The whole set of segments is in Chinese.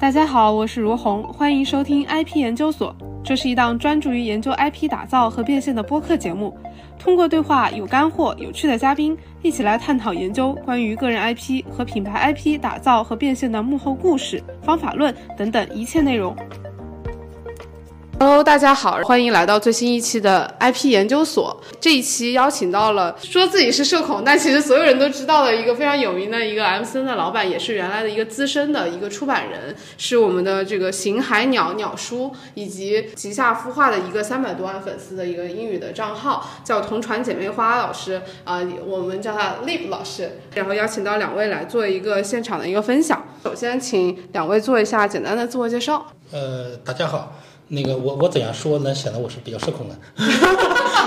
大家好，我是如虹，欢迎收听 IP 研究所。这是一档专注于研究 IP 打造和变现的播客节目。通过对话、有干货、有趣的嘉宾，一起来探讨研究关于个人 IP 和品牌 IP 打造和变现的幕后故事、方法论等等一切内容。Hello，大家好，欢迎来到最新一期的 IP 研究所。这一期邀请到了说自己是社恐，但其实所有人都知道的一个非常有名的一个 MCN 的老板，也是原来的一个资深的一个出版人，是我们的这个行海鸟鸟叔以及旗下孵化的一个三百多万粉丝的一个英语的账号，叫同传姐妹花老师啊、我们叫他 Lip 老师。然后邀请到两位来做一个现场的一个分享。首先，请两位做一下简单的自我介绍。呃，大家好，那个我我怎样说能显得我是比较社恐呢？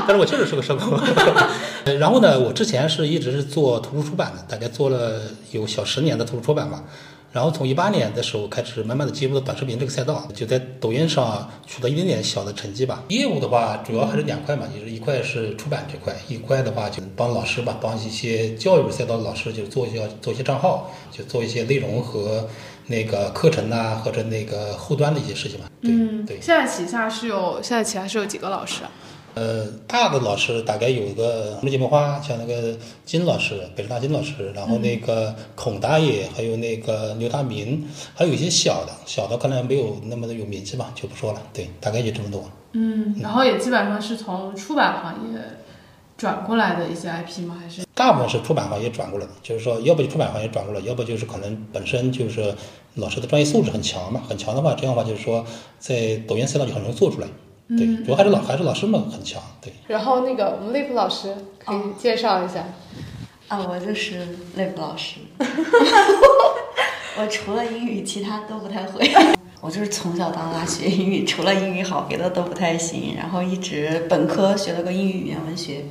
但是我确实是个社恐。呃然后呢，我之前是一直是做图书出版的，大概做了有小十年的图书出版吧。然后从一八年的时候开始，慢慢的进入了短视频这个赛道，就在抖音上取得一点点小的成绩吧。业务的话，主要还是两块嘛，就是一块是出版这块，一块的话就帮老师吧，帮一些教育赛道的老师就做一些做一些账号，就做一些内容和那个课程呐、或者那个后端的一些事情嘛。对、对。现在旗下是有，现在旗下是有几个老师啊？呃，大的老师大概有一个红姐妹花，像那个金老师、北师大金老师，然后那个孔大爷，还有那个刘大明，还有一些小的，小的可能没有那么的有名气吧，就不说了。对，大概就这么多。嗯，然后也基本上是从出版行业转过来的一些 IP 吗？还是？大部分是出版行业转过来的，就是说，要不就出版行业转过来，要不就是可能本身就是老师的专业素质很强嘛，很强的话，这样的话就是说，在抖音赛道就很容易做出来。对，主要还是老还是老师们很强。对，然后那个我们 Lip 老师可以介绍一下。啊，我就是 Lip 老师。我除了英语，其他都不太会。我就是从小到大学英语，除了英语好，别的都不太行。然后一直本科学了个英语语言文学，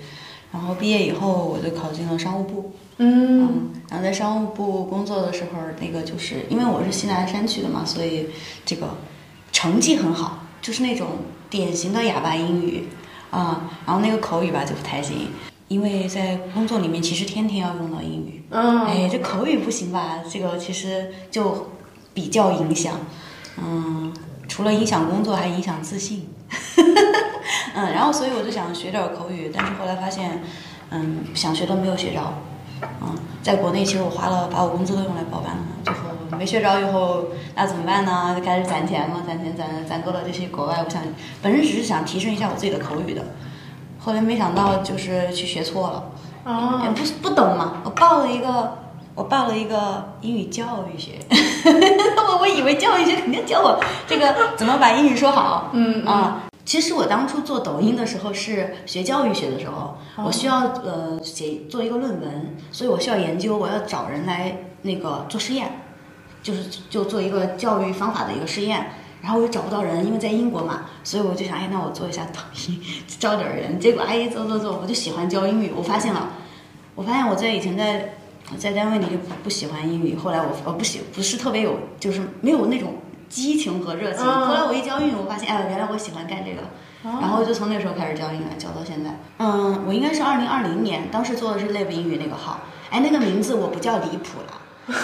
然后毕业以后我就考进了商务部。嗯嗯，然后在商务部工作的时候，那个就是因为我是西南山区的嘛，所以这个成绩很好，就是那种典型的哑巴英语啊、然后那个口语吧就不太行，因为在工作里面其实天天要用到英语，嗯哎，这口语不行吧？这个其实就比较影响，嗯，除了影响工作，还影响自信。嗯，然后所以我就想学点口语，但是后来发现，嗯，想学都没有学着。嗯，在国内其实我花了把我工资都用来报班了，最后没学着以后，那怎么办呢？就开始攒钱嘛，攒钱攒攒够了这些国外，我想本身只是想提升一下我自己的口语的，后来没想到就是去学错了。哦也不不懂嘛，我报了一个，我报了一个英语教育学，我 我以为教育学肯定教我这个怎么把英语说好，嗯啊。其实我当初做抖音的时候是学教育学的时候，我需要呃写做一个论文，所以我需要研究，我要找人来那个做实验，就是就做一个教育方法的一个实验。然后我又找不到人，因为在英国嘛，所以我就想，哎，那我做一下抖音，招点人。结果哎，做做做，我就喜欢教英语。我发现了，我发现我在以前在在单位里就不不喜欢英语，后来我我不喜不是特别有，就是没有那种激情和热情。嗯后来我一教英语，我发现哎，原来我喜欢干这个。然后就从那时候开始教英语，教到现在。嗯，我应该是二零二零年，当时做的是 Live 英语那个号。哎，那个名字我不叫离谱了，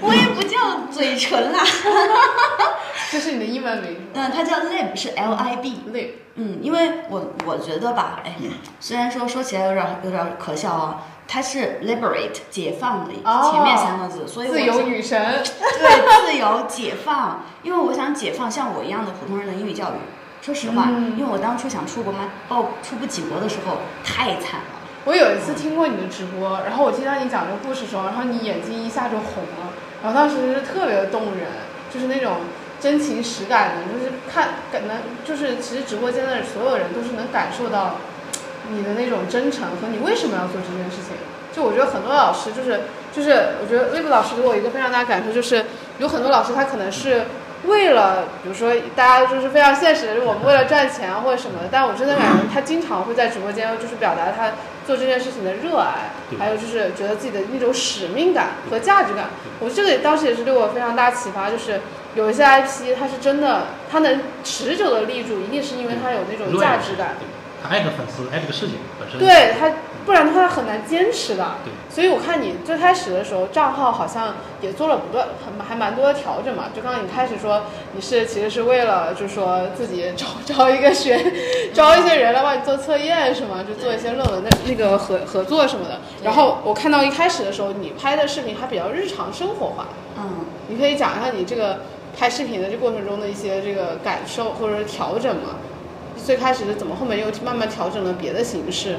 我也不叫嘴唇啦。这是你的英文名嗯，它叫 Lib，是 L I B。Lip。嗯，因为我我觉得吧，哎，虽然说说起来有点有点可笑啊，它是 liberate 解放的哦前面三个字，所以我自由女神。对自由解放，因为我想解放像我一样的普通人的英语教育。说实话，嗯因为我当初想出国嘛，报出不起国的时候太惨了。我有一次听过你的直播，然后我听到你讲这个故事的时候，然后你眼睛一下就红了，然后当时是特别的动人，就是那种真情实感的，就是看感能就是其实直播间的所有人都是能感受到你的那种真诚和你为什么要做这件事情。就我觉得很多老师就是就是我觉得 Lip 老师给我一个非常大的感受，就是有很多老师他可能是为了，比如说大家就是非常现实的，我们为了赚钱啊或者什么的，但我真的感觉他经常会在直播间就是表达他做这件事情的热爱，还有就是觉得自己的那种使命感和价值感。我这个当时也是对我非常大启发，就是有一些 IP 它是真的，它能持久的立住，一定是因为它有那种价值感。对，他爱这个粉丝，爱这个事情本身。对他不然的话很难坚持的。对所以我看你最开始的时候账号好像也做了不断很还蛮多的调整嘛。就刚刚你开始说你是其实是为了就是说自己招招 一个学招一些人来帮你做测验是吗？就做一些论文的那个合合作什么的。然后我看到一开始的时候你拍的视频还比较日常生活化，嗯，你可以讲一下你这个拍视频的这过程中的一些这个感受或者是调整吗？最开始是怎么，后面又慢慢调整了别的形式？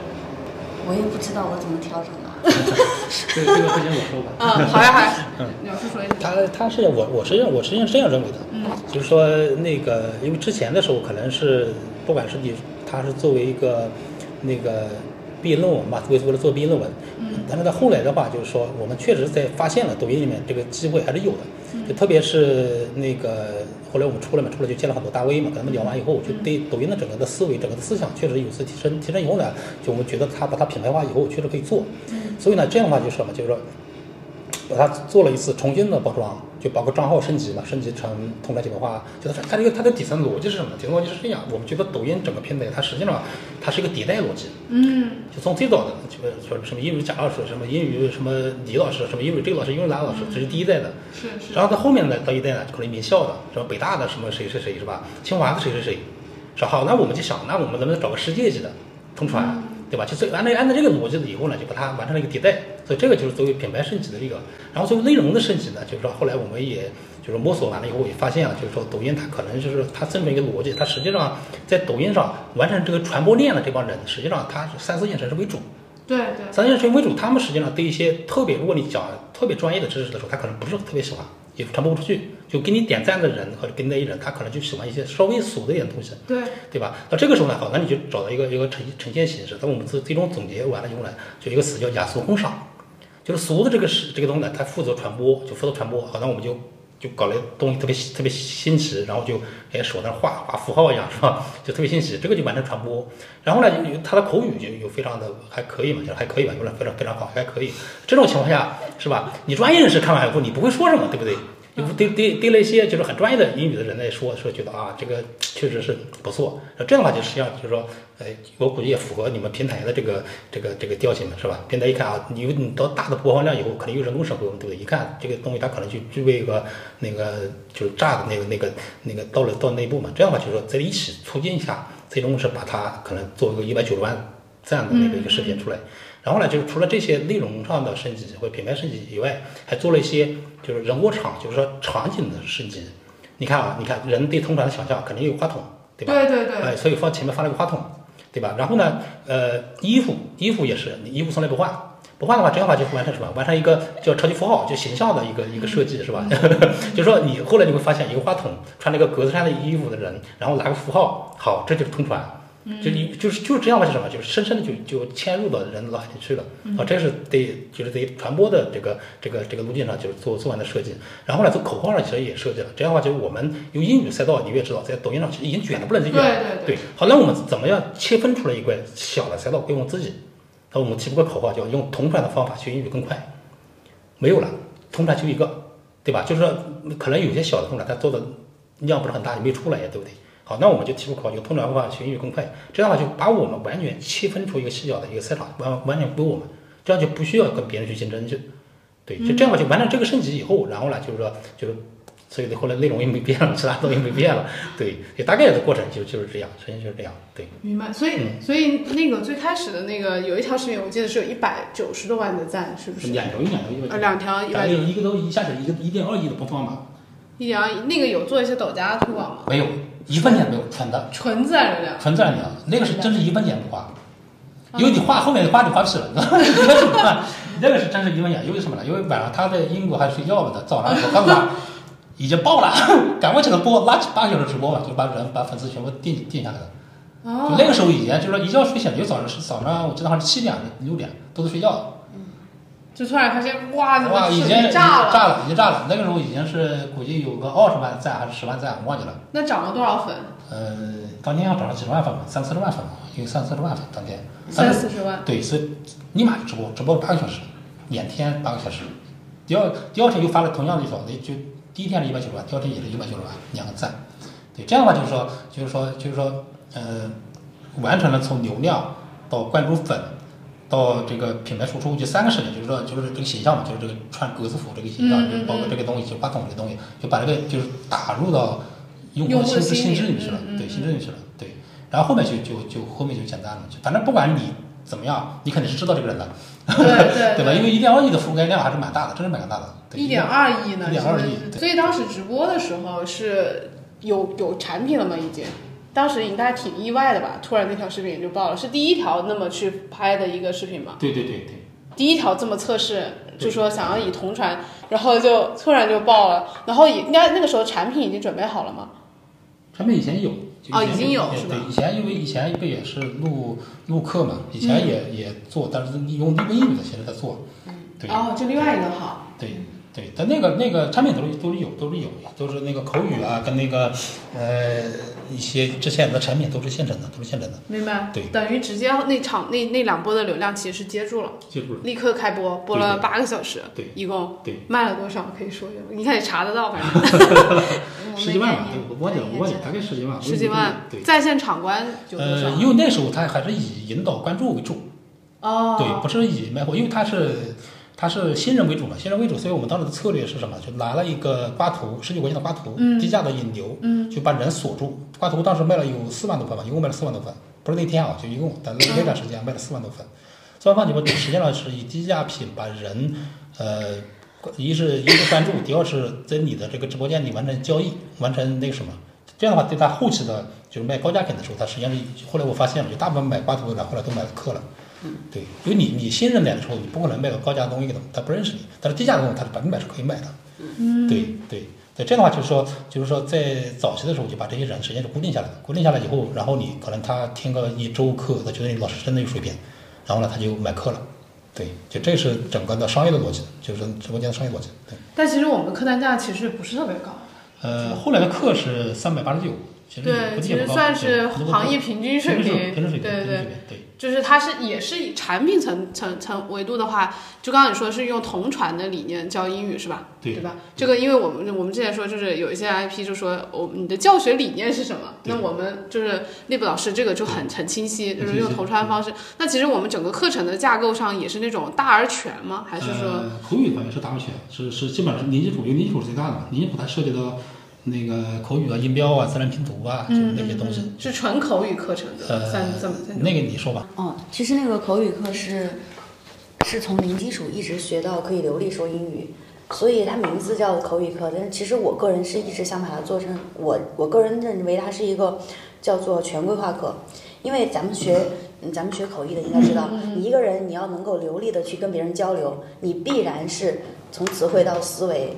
我也不知道我怎么调整的。这个这个不行，我说吧。嗯，好呀好呀，嗯老师说一下。他他是我我实际上我实际上是这样认为的，嗯就是说那个因为之前的时候可能是不管是你他是作为一个那个毕业论文吧，为为了做毕业论文，嗯，但是在后来的话，就是说我们确实在发现了抖音里面这个机会还是有的，嗯就特别是那个后来我们出来嘛，出来就见了很多大 V 嘛，跟他们聊完以后，就对抖音的整个的思维、整个的思想确实有次提升，提升以后呢，就我们觉得他把它品牌化以后，确实可以做，所以呢，这样的话就是什么，就是说。把它做了一次重新的包装，就包括账号升级嘛，升级成通传企业化。就它它这个它的底层逻辑是什么？底层逻辑是这样，我们觉得抖音整个平台它实际上它是一个迭代逻辑，嗯就从最早的就是说什么英语贾老师，什么英语什么李老师，什么英语这个老师，英语那个老师，这是第一代的。是是。然后到后面呢，到一代呢，可能名校的，什么北大的什么谁谁谁是吧？清华的谁谁谁，说好，那我们就想，那我们能不能找个世界级的通传，对吧？就是按照按照这个逻辑以后呢，就把它完成了一个迭代。所以这个就是作为品牌升级的一个，然后作为内容的升级呢，就是说后来我们也就是摸索完了以后，也发现啊，就是说抖音它可能就是它这么一个逻辑，它实际上在抖音上完成这个传播链的这帮人，实际上他是三四线城市为主。对对。三四线城市为主，他们实际上对一些特别，如果你讲特别专业的知识的时候，他可能不是特别喜欢，也传播不出去。就给你点赞的人或者跟你那一人，他可能就喜欢一些稍微俗的一点东西，对，对吧？那这个时候呢，好，那你就找到一个一个呈呈现形式。那我们最最终总结完了以后呢，就一个词叫雅俗共赏，就是俗的这个是这个东西呢，它负责传播，就负责传播。好，那我们就就搞了东西特别特别新奇，然后就哎手那画画符号一样是吧？就特别新奇，这个就完成传播。然后呢，他的口语就有非常的还可以嘛，就还可以吧，有的非常非常好，还可以。这种情况下是吧？你专业人士看完以后，你不会说什么，对不对？你对对对那些就是很专业的英语的人来说，说觉得啊，这个确实是不错。那这样的话，就实际上就是说，呃，我估计也符合你们平台的这个这个这个调性嘛，是吧？平台一看啊，你你到大的播放量以后，肯定有人工审核，对不对？一看这个东西，它可能就具备一个那个就是炸的那个那个那个到了到内部嘛。这样的话，就是说在一起促进一下，最终是把它可能做一个一百九十万赞的那个一个视频出来。然后呢，就是除了这些内容上的升级或者品牌升级以外，还做了一些就是人物场，就是说场景的升级。你看啊，你看人对通传的想象肯定有话筒，对吧？对对对，哎，所以放前面放了个话筒，对吧？然后呢，呃，衣服衣服也是，你衣服从来不换，不换的话，这样的话就完成什么？完成一个叫超级符号，就形象的一个一个设计，是吧？就是说你后来你会发现，一个话筒穿那个格子衫的衣服的人，然后拿个符号，好，这就是通传。就你就是就是这样的，是什么？就是深深的就就嵌入到人脑海里去了啊！这是对，就是对传播的这个这个这个路径上，就是做做完的设计。然后呢，从口号上其实也设计了。这样的话，就是我们用英语赛道，你也知道，在抖音上其实已经卷的不能再卷了。对对对，好，那我们怎么样切分出来一块小的赛道归我们自己？那我们提出个口号，叫用同传的方法学英语更快。没有了，同传就一个，对吧？就是说，可能有些小的同传，它做的量不是很大，也没出来呀，对不对？好，那我们就提出口号，用通常方法学英语更快。这样的话，就把我们完全切分出一个细小的一个赛场，完完全归我们，这样就不需要跟别人去竞争去。对，就这样吧，就完成这个升级以后，然后呢，就是说，就是，所以后来内容也没变了，其他东西没变了。对，也大概的过程就就是这样，实际就是这样。对，明白。所以嗯所以那个最开始的那个有一条视频，我记得是有一百九十多万的赞，是不是？两条一两条两条一百一个都一下子一个一点二亿的播放嘛，一点二亿，那个有做一些抖加推广吗？没有一分钱没有，纯的纯自然流量。纯自然流量，那个是真是一分钱不花，因为你花后面花就花屁了，你？那个是真是一分钱，因为什么呢？因为晚上他在英国还睡觉呢，早上我刚刚已经爆了，赶快起来播，拉起八个小时直播吧，就把人把粉丝全部定定下来了。就哦，那个时候以前就是说一觉睡醒，就早上是早上我记得好像是七点六点都是睡觉，就突然发现，哇，怎，么视已经炸了？炸了，已经炸了。那个时候已经是估计有个二十万赞还是十万赞，我忘记了。那涨了多少粉？呃，当天要涨了几十万粉嘛，三四十万粉嘛，有三四十万粉当天。三四十万。对，所以立马就直播，直播了八个小时，两天八个小时。第二第二天又发了同样的一条，就第一天是一百九十万，第二天也是一百九十万，两个赞。对，这样的话就是说，就是说，就是说，呃，完成了从流量到关注粉，到这个品牌输出，就三个视点，就是说就是这个形象嘛，就是这个穿格子服这个形象，嗯嗯就包括这个东西，就话筒这个东西，就把这个就是打入到用用户户心智心智里去了，对，心智里去了，对。然后后面就就就后面就简单了，就反正不管你怎么样，你肯定是知道这个人的，对对 对吧？因为一点二亿的覆盖量还是蛮大的，真是蛮大的。一点二亿呢，一点二亿所以当时直播的时候是有有产品了吗？已经，当时应该挺意外的吧？突然那条视频就爆了，是第一条那么去拍的一个视频吗？对对对对。第一条这么测试，就说想要以同传，然后就突然就爆了，然后也应该那个时候产品已经准备好了吗？产品以前有，啊哦已经有是吧以前因为以前不也是录录课嘛，以前也、也做，但是你用用英语的形式在做，对哦，就另外一个好，对对，但那个那个产品都是都是有都是有的，都是那个口语啊，跟那个呃一些之前的产品都是现成的，都是现成的，明白？对等于直接那场那那两波的流量其实是接住了，接住了，立刻开播，播了八个小时，对一共对，卖了多少？可以说一下，你看也查得到，反正十几万吧，对，我忘记了，我忘记了，大概十几万，十几万对。在线场观有多少呃，？因为那时候他还是以引导关注为主，哦，对，不是以卖货，因为他是他是新人为主嘛，新人为主，所以我们当时的策略是什么？就拿了一个刮图，十九块钱的刮图，嗯低价的引流，嗯就把人锁住。刮图当时卖了有四万多份吧，一共卖了四万多份，不是那天啊，就一共，但是那段时间卖了四万多份。四万份，你们实际上是以低价品把人，呃，一是一是关注，第二是在你的这个直播间里完成交易，完成那个什么。这样的话，对他后期的，就是卖高价品的时候，他实际上是后来我发现了，就大部分买刮图的人后来都买了课了。对，因为你你新人来的时候，你不可能卖个高价的东西给他，他不认识你。但是低价的东西，他是百分百是可以卖的。嗯，对对对，这样的话就是说，就是说在早期的时候就把这些人时间是固定下来的，固定下来以后，然后你可能他听个一周课，他觉得你老师真的有水平，然后呢他就买课了。对，就这是整个的商业的逻辑，就是直播间的商业逻辑。对，但其实我们的客单价其实不是特别高，呃，后来的课是三百八十九，其实也对，其实算是行业平均水平，平均水平，对对对。就是它是也是以产品层层层维度的话，就刚刚你说是用同传的理念教英语是吧？对对吧？这个因为我们我们之前说就是有一些 IP 就说我你的教学理念是什么？那我们就是内部老师这个就很很清晰，就是用同传方式。那其实我们整个课程的架构上也是那种大而全吗？还是说？呃、口语是大而全，是是基本上是零基础，因为零基础是最大的嘛，零基础它涉及到那个口语啊、音标啊、自然拼读啊，就是嗯那些东西。嗯嗯是纯口语课程的呃三这么。那个你说吧。哦，其实那个口语课是是从零基础一直学到可以流利说英语，所以它名字叫口语课。但是其实我个人是一直想把它做成我我个人认为它是一个叫做全规划课，因为咱们学嗯咱们学口译的应该知道，你一个人你要能够流利的去跟别人交流，你必然是从词汇到思维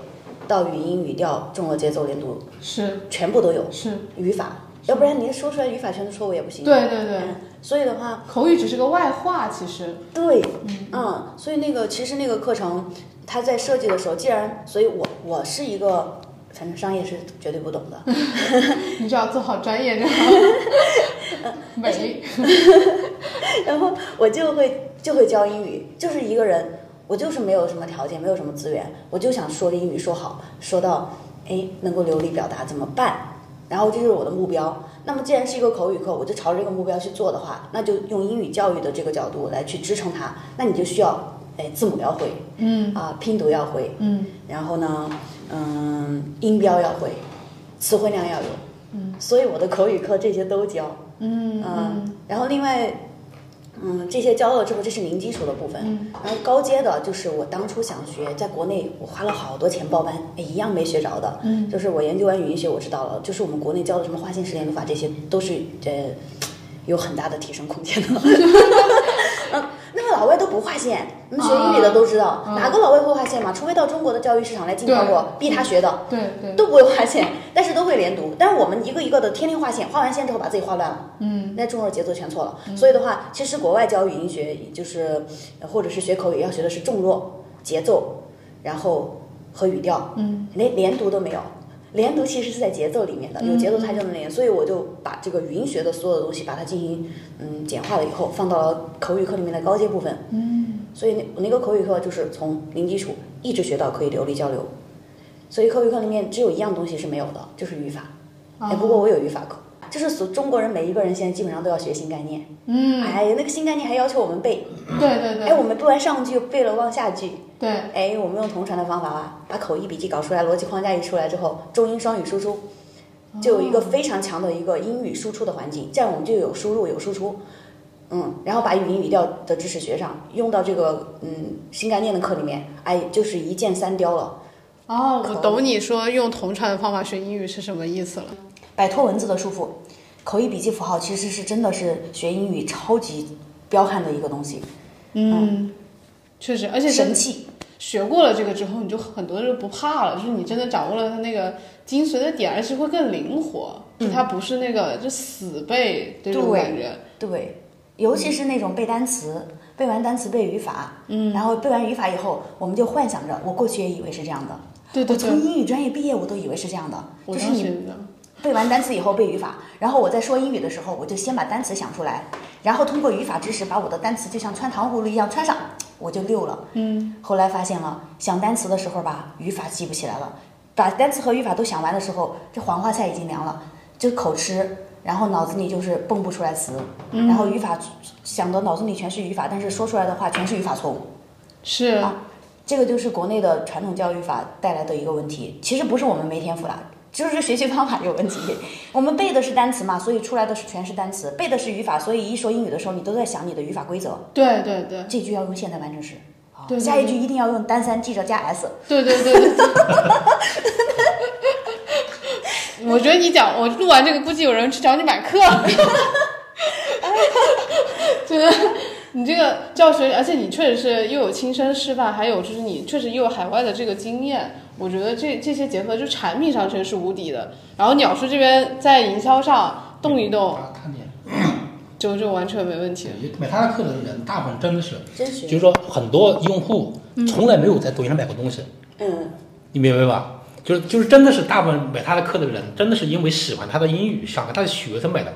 到语音语调、重合节奏、连读，是全部都有是，语法，要不然您说出来语法全是错误也不行。对对对，嗯，所以的话。口语只是个外化，其实。对，嗯，所以那个其实那个课程，它在设计的时候，既然，所以我我是一个，反正商业是绝对不懂的，你只要做好专业就好。美，然后我就会就会教英语，就是一个人，我就是没有什么条件，没有什么资源，我就想说英语说好，说到哎能够流利表达怎么办？然后这就是我的目标。那么既然是一个口语课，我就朝着这个目标去做的话，那就用英语教育的这个角度来去支撑它。那你就需要哎字母要会，嗯啊、拼读要会，嗯然后呢，嗯，音标要会，词汇量要有，嗯，所以我的口语课这些都教，嗯嗯，然后另外，嗯，这些教了之后，这是零基础的部分，嗯然后高阶的就是我当初想学，在国内我花了好多钱报班，哎，一样没学着的，嗯就是我研究完语音学，我知道了，就是我们国内教的什么划线、时连读法，这些都是呃有很大的提升空间的。嗯，那么老外都不划线，我们学英语的都知道，啊哪个老外会划线嘛？除非到中国的教育市场来竞争我，逼他学的。对对，都不会划线，但是都会连读。但是我们一个一个的天天划线，划完线之后把自己划乱了，嗯那中国节奏全错了。所以的话，其实国外教语音学就是，呃或者是学口语要学的是重弱、节奏，然后和语调，嗯连连读都没有。连读其实是在节奏里面的，有节奏它就能连。所以我就把这个语音学的所有的东西，把它进行嗯简化了以后，放到了口语课里面的高阶部分。嗯所以那我那个口语课就是从零基础一直学到可以流利交流。所以口语课里面只有一样东西是没有的，就是语法。哎，不过我有语法课，就是所中国人每一个人现在基本上都要学新概念。嗯，哎，那个新概念还要求我们背，对，对对哎我们背完上句背了往下句，对，哎，我们用同传的方法吧，把口译笔记搞出来，逻辑框架一出来之后，中英双语输出，就有一个非常强的一个英语输出的环境，这样我们就有输入有输出，嗯，然后把语音语调的知识学上，用到这个嗯新概念的课里面，哎，就是一箭三雕了，哦，我懂你说用同传的方法学英语是什么意思了。摆脱文字的束缚。口译笔记符号其实是真的是学英语超级彪悍的一个东西，嗯，确实，而且神器。学过了这个之后，你就很多就不怕了，就是你真的掌握了它那个精髓的点，而且会更灵活，就它不是那个就死背这种对感觉。对，尤其是那种背单词，背完单词背语法，嗯，然后背完语法以后，我们就幻想着，我过去也以为是这样的，对对对，我从英语专业毕业，我都以为是这样的，我就是你当时也是这样。背完单词以后背语法，然后我在说英语的时候，我就先把单词想出来，然后通过语法知识把我的单词就像穿糖葫芦一样穿上，我就溜了。嗯，后来发现了，想单词的时候吧，语法记不起来了，把单词和语法都想完的时候，这黄花菜已经凉了，就口吃，然后脑子里就是蹦不出来词，然后语法想的脑子里全是语法，但是说出来的话全是语法错误。是啊这个就是国内的传统教育法带来的一个问题。其实不是我们没天赋啦，就是学习方法有问题。我们背的是单词嘛，所以出来的是全是单词；背的是语法，所以一说英语的时候，你都在想你的语法规则。对对对这句要用现在完成时，好对对下一句一定要用单三记着加 s。对对对对对。我觉得你讲，我录完这个，估计有人去找你买课。真的，你这个教学，而且你确实是又有亲身示范，还有就是你确实又有海外的这个经验，我觉得这这些结合，就产品上真是无敌的。然后鸟叔这边在营销上动一动，他看见，就就完全没问题。买他的课的人，大部分真的是，真就是是说很多用户从来没有在抖音上买过东西，嗯，你明白吧？就是就是真的是大部分买他的课的人，真的是因为喜欢他的英语，想和他的学才买的。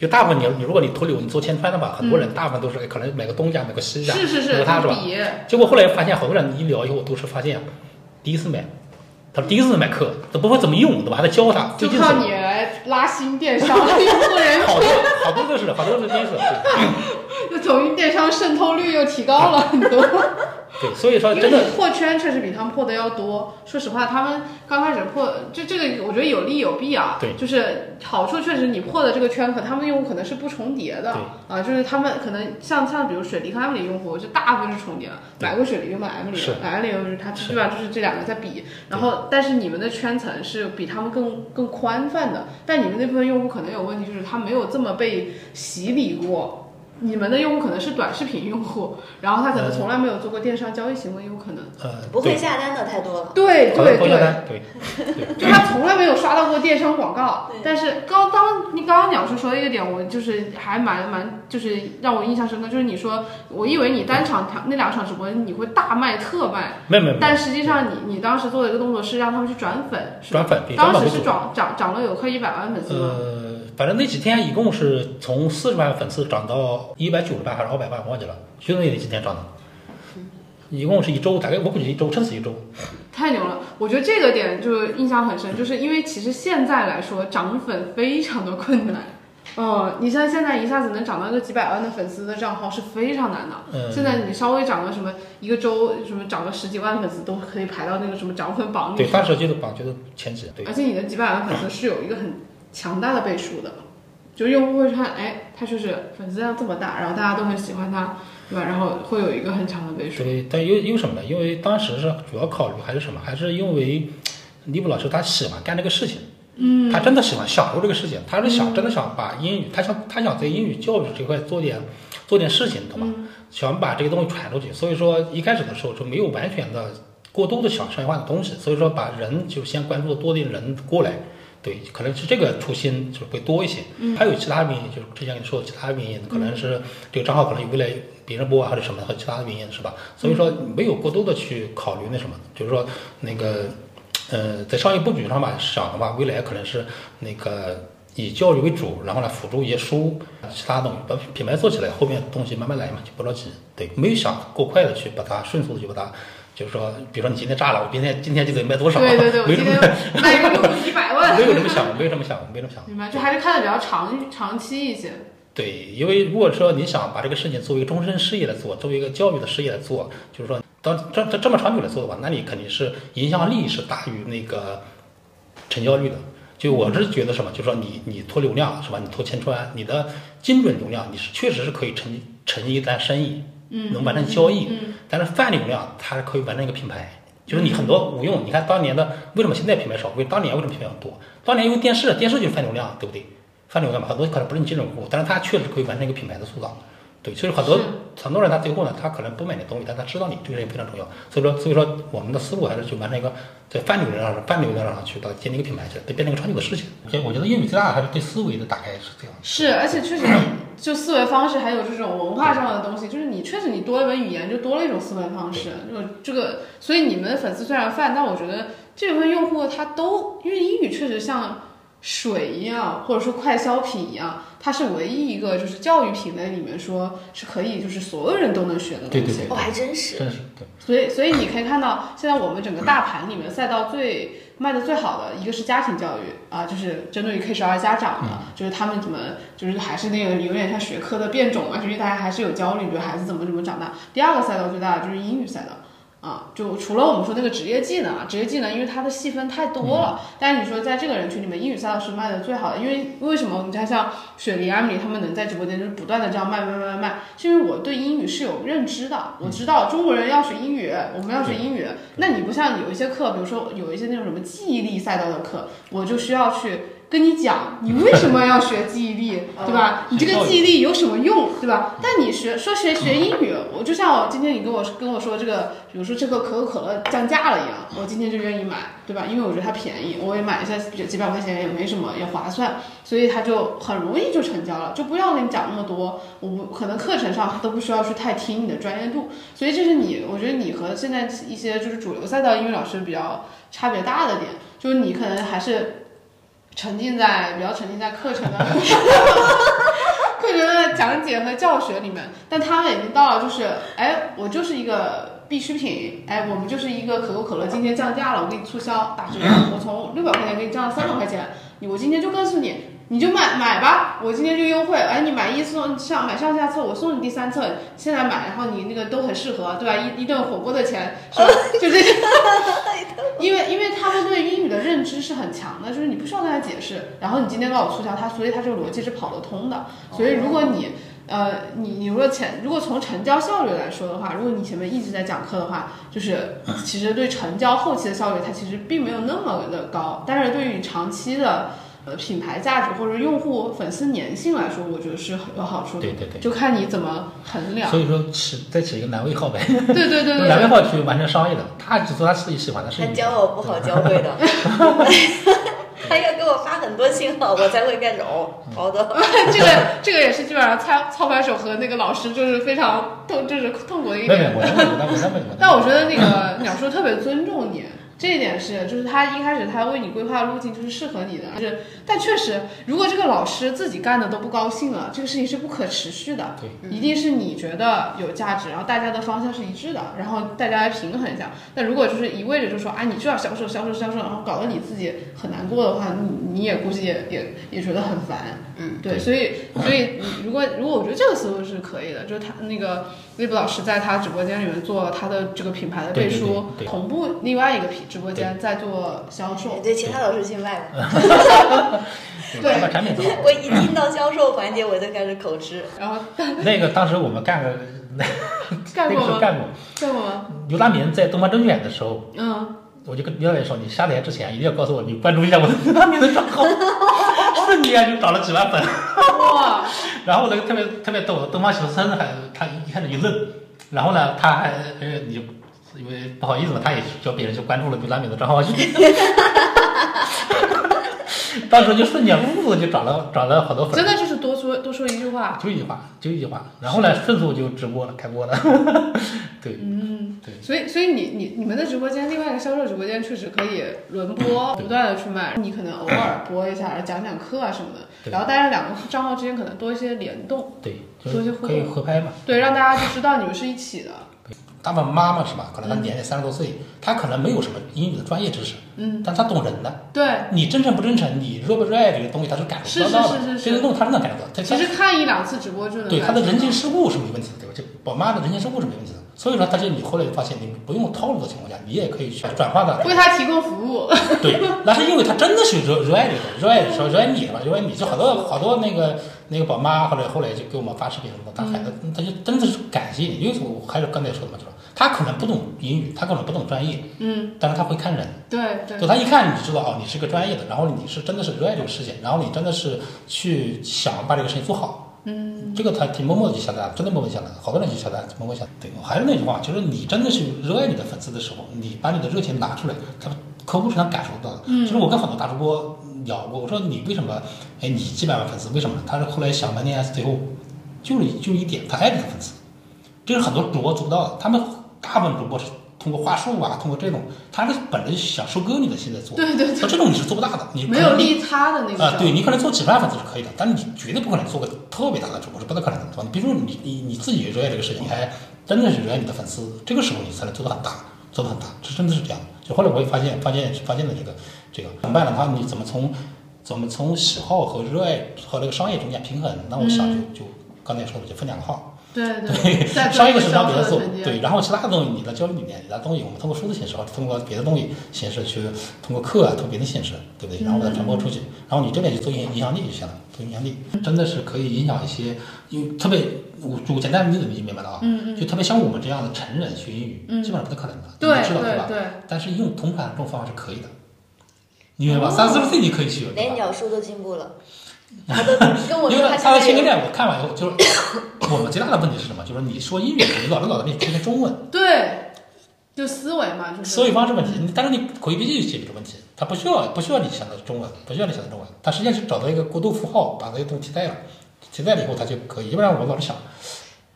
就大部分你你如果你脱流你做千川的话，很多人大部分都是哎可能买个东家买个西家，是是是，买他是吧？结果后来发现好多人一聊以后都是发现，第一次买，他第一次买课都不会怎么用，对吧？还得教他，就靠你来拉新电商 用户人好多好多都是好多都是第一次，对 就抖音电商渗透率又提高了很多。对，所以说真的你破圈确实比他们破的要多。说实话，他们刚开始破，就这个我觉得有利有弊啊。对就是好处确实你破的这个圈和他们用户可能是不重叠的对啊，就是他们可能像像比如水梨和 Emily 用户，就大部分是重叠的，买过水梨就买 Emily，买 Emily 就是它是基本上就是这两个在比。然后，但是你们的圈层是比他们更更宽泛的，但你们那部分用户可能有问题，就是他没有这么被洗礼过。你们的用户可能是短视频用户，然后他可能从来没有做过电商交易行为，有可能。呃不会，下单的太多了。对对对，对就他从来没有刷到过电商广告，但是刚当你刚刚鸟叔说的一个点，我就是还蛮蛮就是让我印象深刻，就是你说我以为你单场场那两场直播你会大卖特卖，没有没有但实际上你你当时做的一个动作是让他们去转粉，是吧转粉，当时是。涨涨涨了有快一百万粉丝吗？呃，反正那几天一共是从四十万粉丝涨到一百九十万还是二百万，忘记了，就那几天涨的。一共是一周，大概我估计一周，撑死一周。太牛了！我觉得这个点就印象很深，就是因为其实现在来说涨粉非常的困难。嗯，你像现在一下子能涨到一个几百万的粉丝的账号是非常难的。嗯现在你稍微涨个什么一个周，什么涨个十几万粉丝都可以排到那个什么涨粉榜里对，面。当时就是榜就是前几，对而且你的几百万粉丝是有一个很强大的倍数的，就用户会看，哎，他就是粉丝量这么大，然后大家都很喜欢他，对吧？然后会有一个很强的倍数。对，但因为因为什么呢？因为当时是主要考虑还是什么？还是因为李普老师他喜欢干这个事情，嗯，他真的喜欢享受这个事情，他是想、真的想把英语，他想他想在英语教育这块做点做点事情，懂吗？想把这个东西传出去，所以说一开始的时候就没有完全的过多的想商业化的东西，所以说把人就先关注多点人过来。对，可能是这个初心就会多一些。还有其他原因，就是之前跟你说的其他原因，可能是这个账号可能有未来别人播啊，或者什么和其他的原因，是吧？所以说没有过多的去考虑那什么，就是说那个呃，在商业布局上吧想的话，未来可能是那个以教育为主，然后呢辅助一些书，其他东西把品牌做起来，后面东西慢慢来嘛，就不着急。对，没有想过快的去把它迅速的就把它就是说，比如说你今天炸了，我明天今天就得卖多少？对对对，我没今天卖一个六一百万，没有这么想，没有这么想，没有这么想。明白？就还是看的比较长长期一些。对，因为如果说你想把这个事情作为一个终身事业来做，作为一个教育的事业来做，就是说，当这这这么长久来做的话，那你肯定是影响力是大于那个成交率的。就我是觉得什么，就是说你你拖流量是吧？你拖千川，你的精准流量你是确实是可以成成一单生意，嗯，能完成交易。嗯但是泛流量它是可以完成一个品牌，就是你很多无用。你看当年的为什么现在品牌少？为当年为什么品牌多？当年因为电视，电视就是泛流量，对不对？泛流量嘛，很多可能不是你精准客户，但是它确实可以完成一个品牌的塑造。对，所以很多很多人他最后呢，他可能不买你东西，但他知道你这个人非常重要。所以说，所以说我们的思路还是去完成一个在泛流量上、泛流量上去到建立一个品牌，去变成一个长久的事情。所以我觉得英语最大的还是对思维的打开是这样。是，而且确实，就思维方式还有这种文化上的东西，就是你确实你多一门语言，就多了一种思维方式。就这个，所以你们的粉丝虽然泛，但我觉得这部分用户他都，因为英语确实像水一样，或者说快消品一样，它是唯一一个就是教育品类里面说是可以就是所有人都能学的东西。对对对哦，还真是。真是对。所以，所以你可以看到，现在我们整个大盘里面赛道最卖的最好的一个是家庭教育啊，就是针对于 K 十二家长的，就是他们怎么就是还是那个有点像学科的变种嘛，就是大家还是有焦虑，比如孩子怎么怎么长大。第二个赛道最大的就是英语赛道。啊，就除了我们说那个职业技能啊，职业技能因为它的细分太多了，但是你说在这个人群里面，英语赛道是卖的最好的，因为为什么？你看像雪梨、阿米他们能在直播间就是不断的这样卖卖卖卖卖，是因为我对英语是有认知的，我知道中国人要学英语，我们要学英语。那你不像有一些课，比如说有一些那种什么记忆力赛道的课，我就需要去。跟你讲，你为什么要学记忆力，对吧？你这个记忆力有什么用，对吧？但你学说学学英语，我就像我今天你跟我跟我说这个，比如说这个可口可乐降价了一样，我今天就愿意买，对吧？因为我觉得它便宜，我也买一下几几百块钱也没什么，也划算，所以它就很容易就成交了，就不要跟你讲那么多，我不可能课程上都不需要去太听你的专业度，所以这是你，我觉得你和现在一些就是主流赛道英语老师比较差别大的点，就是你可能还是。沉浸在比较沉浸在课程的 课程的讲解和教学里面，但他们已经到了就是，哎，我就是一个必需品，哎，我们就是一个可口可乐今天降价了，我给你促销打折，我从六百块钱给你降到三百块钱，你我今天就告诉你。你就买买吧，我今天就优惠，哎，你买一送上买上下册，我送你第三册，现在买，然后你那个都很适合，对吧？一一顿火锅的钱是吧？就这些，因为因为他们对英语的认知是很强的，就是你不需要跟他解释，然后你今天告我促销，他所以他这个逻辑是跑得通的。所以如果你呃你你如果前如果从成交效率来说的话，如果你前面一直在讲课的话，就是其实对成交后期的效率它其实并没有那么的高，但是对于你长期的。呃，品牌价值或者用户粉丝粘性来说，我觉得是很有好处的。对对对，就看你怎么衡量。所以说起再起一个男位号呗。对对对对。蓝位 号去完成商业的，他只做他自己喜欢的事情。他教我不好教会的，他要给我发很多信号，我才会开始哦，好的。这个这个也是基本上操操盘手和那个老师就是非常痛，就是痛苦的一点。没有，我我我我但我觉得那个鸟叔特别尊重你。这一点是，就是他一开始他为你规划的路径就是适合你的，就是，但确实，如果这个老师自己干的都不高兴了，这个事情是不可持续的。对，一定是你觉得有价值，然后大家的方向是一致的，然后大家来平衡一下。但如果就是一味着就说啊，你就要销售销售销售，然后搞得你自己很难过的话，你你也估计也也也觉得很烦。嗯，对，所以所以如果如果我觉得这个思路是可以的，就是他那个微博老师在他直播间里面做他的这个品牌的背书，同步另外一个品直播间在做销售，对其他老师去卖的。对，我一听到销售环节，我就开始口吃。然后 那个当时我们干个那干过 干过干过吗？刘大明在东方甄选的时候，嗯，我就跟刘大明说，你下载之前一定要告诉我，你关注一下我的刘大明的账号。瞬间就涨了几万粉，哇！然后那个特别特别逗，东方小生还他一开始一愣，然后呢，他还呃你就因为不好意思嘛，他也叫别人去关注了刘拉米的账号去，当时就瞬间呜就涨了涨了好多粉，真的就是多说多说一句话，就一句话就一句话，然后呢迅速就直播了开播了，对，嗯，对，所以所以你你你们的直播间另外一个销售直播间确实可以轮播，不断的去卖，你可能偶尔播一下，讲讲课啊什么的，然后大家两个账号之间可能多一些联动，对，多一些互动。可以合拍嘛，对，让大家就知道你们是一起的。大部分妈妈是吧？可能他年龄三十多岁，她可能没有什么英语的专业知识，嗯，但他懂人的。对。你真诚不真诚，你热不热爱这个东西，他是感受得到的。是是是是是这个东西她是能感受到。她其实看一两次直播就能对他的人情世故是没问题的，对吧？就宝妈的人情世故是没问题的。所以说，他就你后来就发现，你不用套路的情况下，你也可以去转化的。为他提供服务。对，那是因为他真的是热热爱这个，热爱说热爱你吧，热爱你，就好多好多那个那个宝妈后来后来就给我们发视频什么的，他孩子他就真的是感谢你，因为我还是刚才说的嘛，就是她可能不懂英语，他可能不懂专业，嗯，但是他会看人。对对就他一看你就知道哦，你是个专业的，然后你是真的是热爱这个事情，然后你真的是去想把这个事情做好。嗯，这个他挺默默的就下单，真的默默下单，好多人就下单，默默下单。对，还是那句话，就是你真的是热爱你的粉丝的时候，你把你的热情拿出来，他客户是能感受到的。嗯，就是我跟很多大主播聊过，我说你为什么，哎，你几百万粉丝为什么？他是后来想半天，最后就是就一点，他爱这个粉丝，这是很多主播做不到的。他们大部分主播是通过话术啊，通过这种，他是本着想收割你的心在做。对对对那这种你是做不大的，你没有利他的那个啊，对你可能做几万粉丝是可以的，但你绝对不可能做个特别大的主播，是不太可能的，对比如说你你你自己热爱这个事情，你还真的是热爱你的粉丝，这个时候你才能做得很大，做得很大，这真的是这样。就后来我也发现发现发现了这个这个怎么办呢？他你怎么从怎么从喜好和热爱和这个商业中间平衡？那我想就就刚才说的就分两个号。对对，在商业的是让别销人做售层，面对，然后其他的东西，你的交流理念，其他东西，我们通过书的形式，或者通过别的东西形式去，通过课啊，通过别的形式，对不对？然后把它传播出去，然后你这边就做影影响力就行了，做影响力，真的是可以影响一些，因为特别，我举个简单的例子，你就明白了啊，嗯就特别像我们这样的成人学英语，基本上不太可能的，对你知道吧？对对，但是用同款这种方法是可以的，你明白吧？哦。三四十岁你可以学，连鸟叔都进步了，他都跟我因为说他他的现在有前个店我看完以后，就是我们最大的问题是什么？就是你说英语，你老是老在那听中文。对，就思维嘛，就是思维方式问题，你但是你口语笔记就解决这个问题，它不需要不需要你想的中文，不需要你想的中文，它实际上是找到一个过渡符号，把这些东西替代了，替代了以后它就可以。要不然我老是想，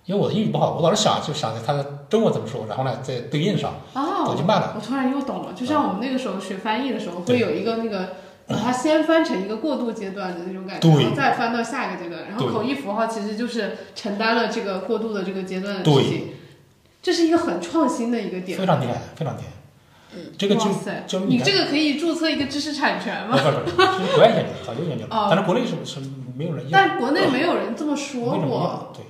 因为我的英语不好，我老是想就想着它的中文怎么说，然后呢在对应上，哦，我就慢了。我突然又懂了，就像我们那个时候学翻译的时候，对会有一个那个。把它先翻成一个过渡阶段的那种感觉，然后再翻到下一个阶段，然后口译符号其实就是承担了这个过渡的这个阶段的事情，这是一个很创新的一个点。非常厉害，非常厉害。嗯，这个就你这个可以注册一个知识产权吗？不不不，这是国外研究的，早就研究哦了，但是国内是是没有人用，但国内没有人这么说过。用，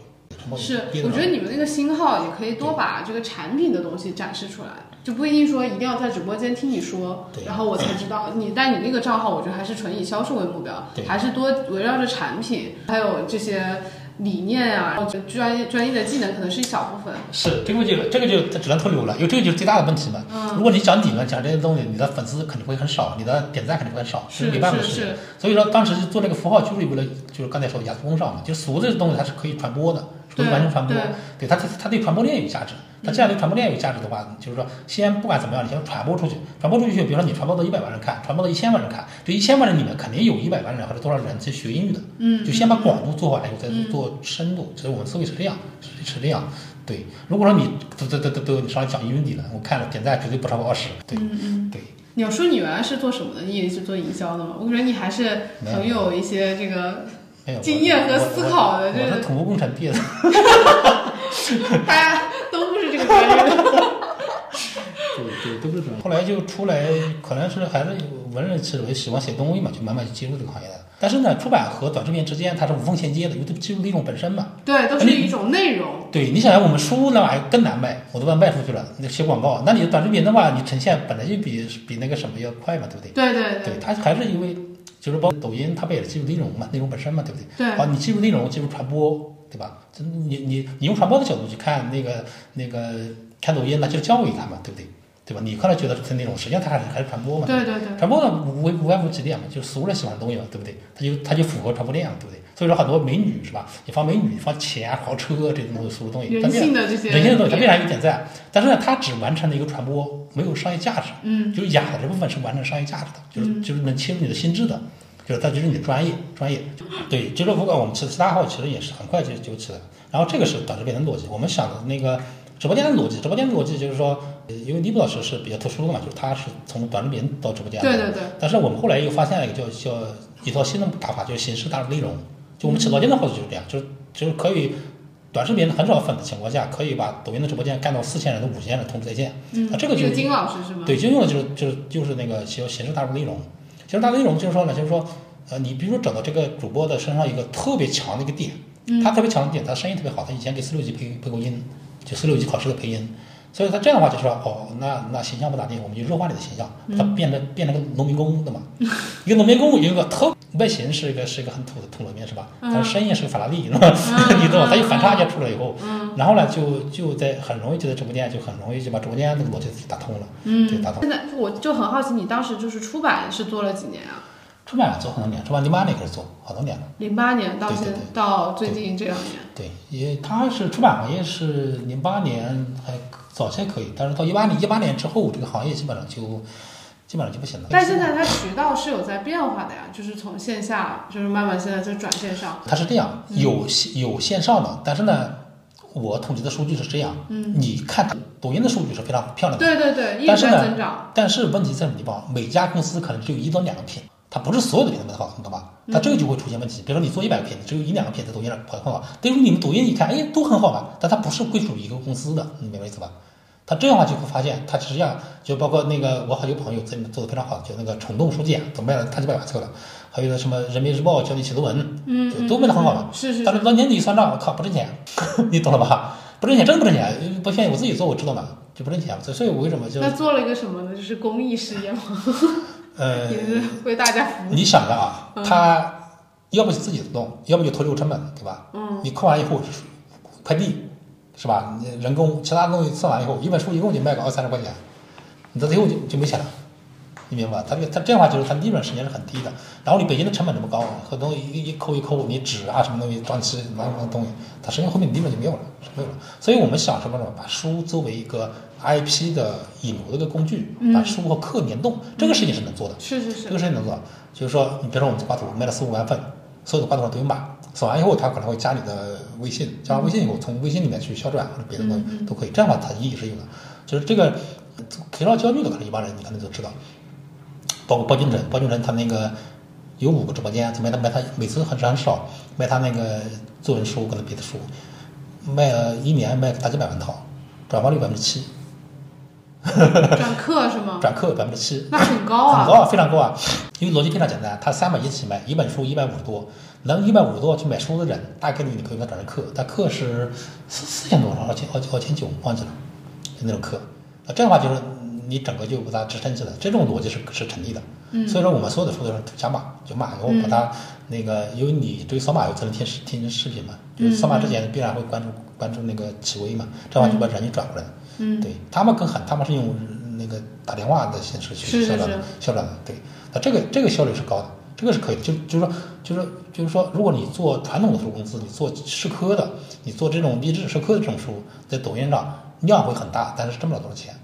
对。是，我觉得你们那个新号也可以多把这个产品的东西展示出来，就不一定说一定要在直播间听你说对，然后我才知道你。但你那个账号，我觉得还是纯以销售为目标对，还是多围绕着产品，还有这些理念啊，专业专业的技能可能是一小部分。是这个就这个就只能透流了，因为这个就是最大的问题嘛。嗯如果你讲理论讲这些东西，你的粉丝肯定会很少，你的点赞肯定会很少，是这没办法的事所以说当时做这个符号就是为了就是刚才说的压缩工上嘛，就俗这个东西它是可以传播的，是完全传播对。对它它它对传播链有价值。它既然对传播链有价值的话，就是说先不管怎么样，你先传播出去，传播出去，比如说你传播到一百万人看，传播到一千万人看，这一千万人里面肯定有一百万人或者多少人是学英语的。嗯，就先把广度做完以后再做深度，所以我们思维是这样，是是这样。对，如果说你都都都都都你上来讲英语理论，我看了点赞绝对不超过二十。对。对，鸟叔，你原来是做什么的？你也是做营销的吗？我感觉你还是很有一些这个经验和思考的我我这是土木工程毕业的。大家都不是这个专业的。对对，都是这样。后来就出来，可能是还是有文人思维，喜欢写东西嘛，就慢慢就进入这个行业的。但是呢，出版和短视频之间它是无缝衔接的，因为它记录内容本身嘛。对，都是一种内容。对你想想，我们书那玩意儿更难卖，我都把卖出去了。那写广告，那你短视频的话，你呈现本来就比比那个什么要快嘛，对不对？对对对，它还是因为就是包括抖音，它不也是记录内容嘛，内容本身嘛，对不对？对好，你记录内容，记录传播，对吧？这你你你用传播的角度去看那个那个看抖音，那就是教育它嘛，对不对？对吧？你可能觉得是那种，实际上它还是还是传播嘛。对对对。传播呢无无无外乎几点嘛，就是俗人喜欢的东西嘛，对不对？它就它就符合传播链，对不对？所以说很多美女是吧？你放美女，你放钱、豪车这种东西俗的东西，它人性的这些人性的东西，它必然有点赞。但是呢，它只完成了一个传播，没有商业价值。嗯，就是雅的这部分是完成商业价值的，就是、嗯就是能切入你的心智的，就是它就是你的专业专业。对，就是不管我们其其他号其实也是很快就就起来了。然后这个是导致变成逻辑，我们想的那个直播间的逻辑，直播间的逻辑就是说，呃因为尼布老师是比较特殊的嘛，就是他是从短视频到直播间的。对对对。但是我们后来又发现了一个叫叫一套新的打法，就是形式大于内容。就我们起播间的话就是这样，就是就是可以短视频很少粉的情况下，可以把抖音的直播间干到四千人的五千人同时在线。嗯，那这个就是金老师是吗？对，就用的就是就是就是那个形形式大于内容。形式大于内容就是说呢，就是说，呃，你比如说找到这个主播的身上一个特别强的一个点，嗯他特别强的点，他声音特别好，他以前给四六级配配过音，就四六级考试的配音。所以他这样的话就说，哦，那那形象不咋地，我们就弱化你的形象，他变得变成个农民工的嘛，一个农民工有一个特外形是一个是一个很土的土农民是吧？但是声音是个法拉利，是吧？你懂吗？他一反差一下出来以后，然后呢就就在很容易就在直播间就很容易就把直播间那个逻辑打通了，嗯对，打通。现在我就很好奇，你当时就是出版是做了几年啊？出版做很多年，出版零八年开始做，好多年了。零八年到现到最近这两年，对，也他是出版行业是零八年还早些可以，但是到一八年一八年之后，这个行业基本上就基本上就不行了。但现在它渠道是有在变化的呀，就是从线下就是慢慢现在在转线上。它是这样，有线有线上的，但是呢，我统计的数据是这样，嗯，你看抖音的数据是非常漂亮的，对对对，一直但是呢在增长。但是问题在什么地方？每家公司可能只有一到两个品，它不是所有的品都卖得好，你懂吧？它这个就会出现问题。比如说你做一百个品，只有一两个品在抖音上跑得很好，但是你们抖音一看，哎，都很好嘛，但它不是归属于一个公司的，你明白意思吧？他这样的话就会发现，他实际上就包括那个我好几个朋友在里面做的非常好，就那个虫洞书店都卖了他几百万册了，还有那什么人民日报教你写作文，嗯，就都卖的很好嘛。是是是，但是到年底一算账，我靠，不挣钱，你懂了吧？不挣钱，真不挣钱，不骗你，我自己做我知道嘛，就不挣钱。所以所以我为什么就那做了一个什么呢？就是公益事业嘛，呃，也是为大家服务。你想着啊，嗯他要不就自己弄，要不就投入成本，对吧？嗯，你扣完以后快递，是吧？你人工其他东西算完以后，一本书一共就卖个二三十块钱，你到最后就就没钱了。你明白吧？他他这样的话就是他利润实际上是很低的，然后你北京的成本这么高，很多一一扣一扣，你纸啊什么东西装起什么什么东西，它实际上后面利润就没有了，是没有了。所以我们想什么呢？把书作为一个 IP 的引流的一个工具，把书和课联动，这个事情是能做的。是是是，这个事情能做，就是说，你比如说我们这挂图卖了四五万份，所有的挂图上都有码，扫完以后，他可能会加你的微信，加完微信以后，从微信里面去销转或者别的东西都可以，这样的话它意义是有的。就是这个 K 号焦虑的，可能一般人你可能都知道，包括包俊辰，包俊辰他那个有五个直播间，卖他卖他每次很很少卖他那个作文书跟别的书，卖了一年卖大几百万套，转化率百分之七，转 课是吗？转课百分之七。那很高啊。很高啊，非常高啊，因为逻辑非常简单，他三百一起卖，一本书一百五十多，能一百五十多去买书的人，大概率你可以给他转成课，但课是四四千多少，二千二二千九忘记了，就那种课，那这样的话就是你整个就把它支撑起来，这种逻辑是是成立的。嗯所以说我们所有的书都是加码，就码以后把它那个，因为你对扫码以后才能听视听视频嘛，就是扫码之前必然会关注关注那个企微嘛，这样就把人就转过来了。嗯，对他们更狠，他们是用那个打电话的形式去销转的，销转的。对，那这个这个效率是高的，这个是可以的。就就是说，就是就是说，如果你做传统的书公司，你做社科的，你做这种励志社科的这种书，在抖音上量会很大，但是挣不了多少钱。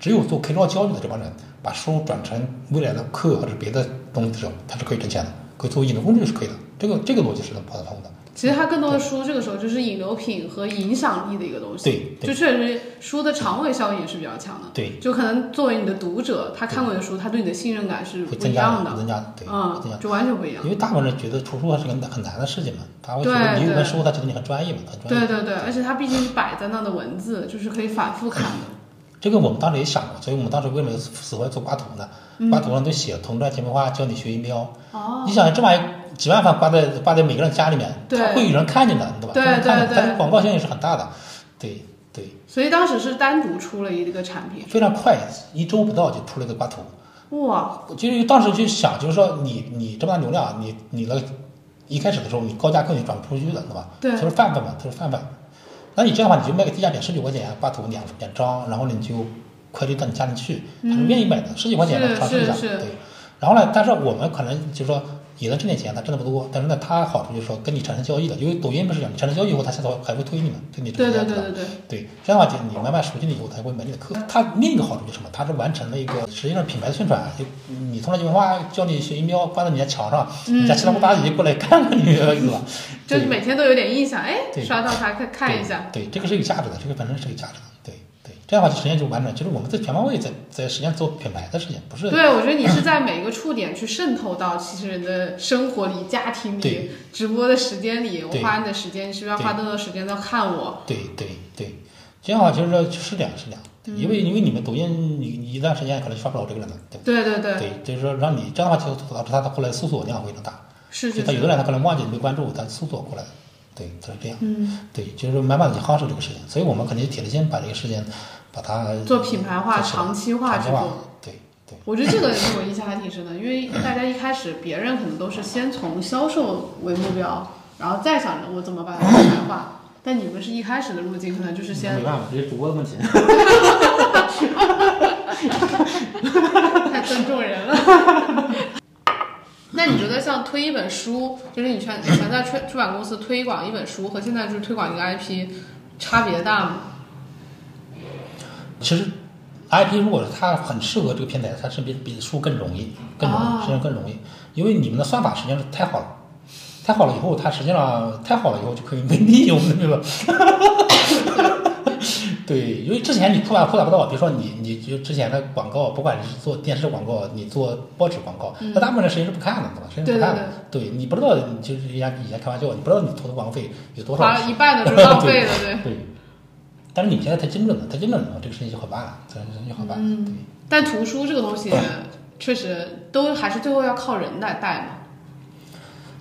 只有做 K 招教育的这帮人，把书转成未来的课或者别的东西的时候，他是可以挣钱的，可以作为引流工具是可以的。这个这个逻辑是能跑得通的。其实它更多的书这个时候就是引流品和影响力的一个东西。对对就确实书的长尾效应也是比较强的。对，就可能作为你的读者，他看过的书，他对你的信任感是不会增加一样的。增加对，嗯增加，就完全不一样因。为大部分人觉得图书还是个很难的事情嘛，他会觉得你有本书，他觉得你很专业嘛，很专业。对对对，而且它毕竟是摆在那的文字，就是可以反复看的。这个我们当时也想过，所以我们当时为什么死活要做挂图呢？挂图上都写“同传甜梅花，教你学音标”。嗯哦，你想这玩意几万份挂在挂在每个人家里面，对他会有人看见的，对吧？对对对它广告效应是很大的。对对，所以当时是单独出了一个产品。非常快，一周不到就出了一个挂图。哇，就是当时就想，就是说你你这么大流量，你你的一开始的时候你高价课你转不出去的，对吧？对它是泛泛嘛，它是泛泛。那你这样的话，你就卖个低价点十九块钱，把图两两张，然后呢你就快递到你家里去，他是愿意买的，十几块钱是能尝试一下，对。然后呢，但是我们可能就是说也能挣点钱，他挣的不多，但是呢，他好处就是说跟你产生交易的，因为抖音不是这样，你产生交易以后，他下次还会推你嘛，推你对对对对对，对，这样的话，就你慢慢熟悉了以后，他会买你的课。他另一个好处就是什么？他是完成了一个实际上品牌的宣传。就你从那句话教你学音标，挂在你家墙上，你家七大姑八大姨过来看看你，对吧？就是每天都有点印象，哎，对刷到他看看一下。对，对，这个是有价值的，这个本身是有价值的。这样的话实际上就完整，就是我们在全方位在在实际上做品牌的事情，不是对，我觉得你是在每一个触点去渗透到 其实人的生活里、家庭里、直播的时间里。我花你的时间，你是不是要花更多时间在看我？对对对，这样的话就是说是这样是这样，嗯。因为因为你们抖音你你一段时间可能就刷不了这个人了，对不对对对，对，就是说让你这样的话就导致他后来搜索量非常大，是就是他有的人他可能忘记没关注，他搜索过来，对，他是这样，嗯，对，就是说慢慢的去夯实这个事情，所以我们肯定铁了心把这个事情把它做品牌化、长期化长期化去做。，对对。我觉得这个对我印象还挺深的，因为大家一开始别人可能都是先从销售为目标，然后再想着我怎么把它品牌化，但你们是一开始的路径可能就是先没办法，这是主播的问题。太尊重人了。那你觉得像推一本书，就是你全你全在出出版公司推广一本书，和现在就是推广一个 IP，差别大吗？其实 IP 如果它很适合这个平台，它是比比书更容易，更容易，哦实际上更容易，因为你们的算法实际上是太好了，太好了以后，它实际上太好了以后就可以被利用，对吧？对，因为之前你扩大扩大不到，比如说你你就之前的广告，不管你是做电视广告，你做报纸广告，那、大部分人实际上是不看的，对吧？实际上不看的。对你不知道，你就是人家以前开玩笑，你不知道你投的广告费有多少花。了一半都是浪费的，对。对，但是你们现在太精准了，太精准了，这个事情就好办了，这个事情就好办了。嗯对，但图书这个东西，确实都还是最后要靠人来带嘛。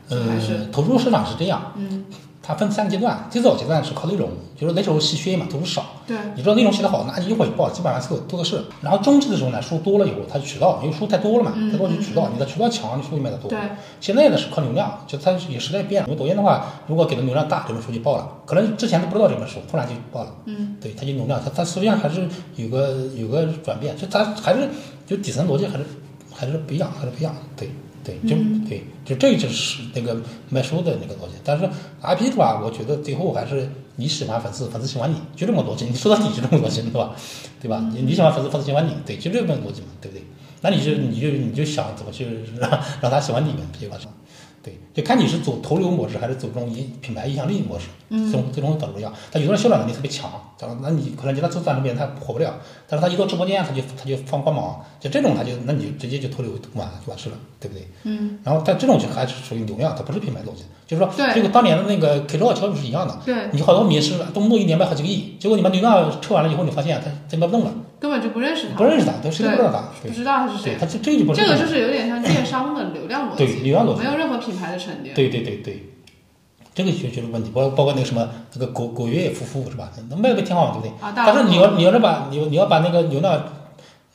还是呃，图书市场是这样，嗯，它分三个阶段，最早阶段是靠内容，就是那时候稀缺嘛，读书少，对，你知道内容写得好，那一会儿报基本上是多的是。然后中期的时候呢，书多了以后，它渠道，因为书太多了嘛，太多就渠道，你的渠道强，你书就卖得多。嗯对。现在呢是靠流量，就它也时代变了。因为抖音的话，如果给的流量大，这本书就爆了，可能之前都不知道这本书，突然就爆了。嗯。对，它就流量，它它实际上还是有个有个转变，就它还是就底层逻辑还是还是不一样，还是不一样。对。对，就、嗯对，就这就是那个卖书的那个逻辑。但是 IP 的话，我觉得最后还是你喜欢粉丝，粉丝喜欢你，就这么逻辑。你说到底就这么逻辑，对吧？对吧？你你喜欢粉丝，粉丝喜欢你，对，就这么逻辑嘛，对不对？那你就你就你就想怎么去让让他喜欢你们，对吧？对，就看你是走投流模式，还是走这种影品牌影响力模式，嗯这种这种导不一样。他有的人销量能力特别强，那你可能觉得做短视频他火不了，但是他一到直播间他就他就放光芒，就这种他就那你就直接就投流完就完事了，对不对？嗯，然后但这种就还是属于流量，它不是品牌东西，就是说对这个当年的那个 K 歌交易是一样的，对，你好多名师动不动一年卖好几个亿，结果你把流量撤完了以后，你发现他他卖不动了，根本就不认识他，不认识他，对，谁都不知道他，对，不知道他是对，谁。他这这就不是这个就是有点像电商的流量逻辑，对流量逻辑没有任何品牌的沉淀。对对对对，这个就就是问题，包包括那个什么那个果果月夫妇是吧？那卖的挺好，对不对？啊，大但是你要你要是把你你要把那个流量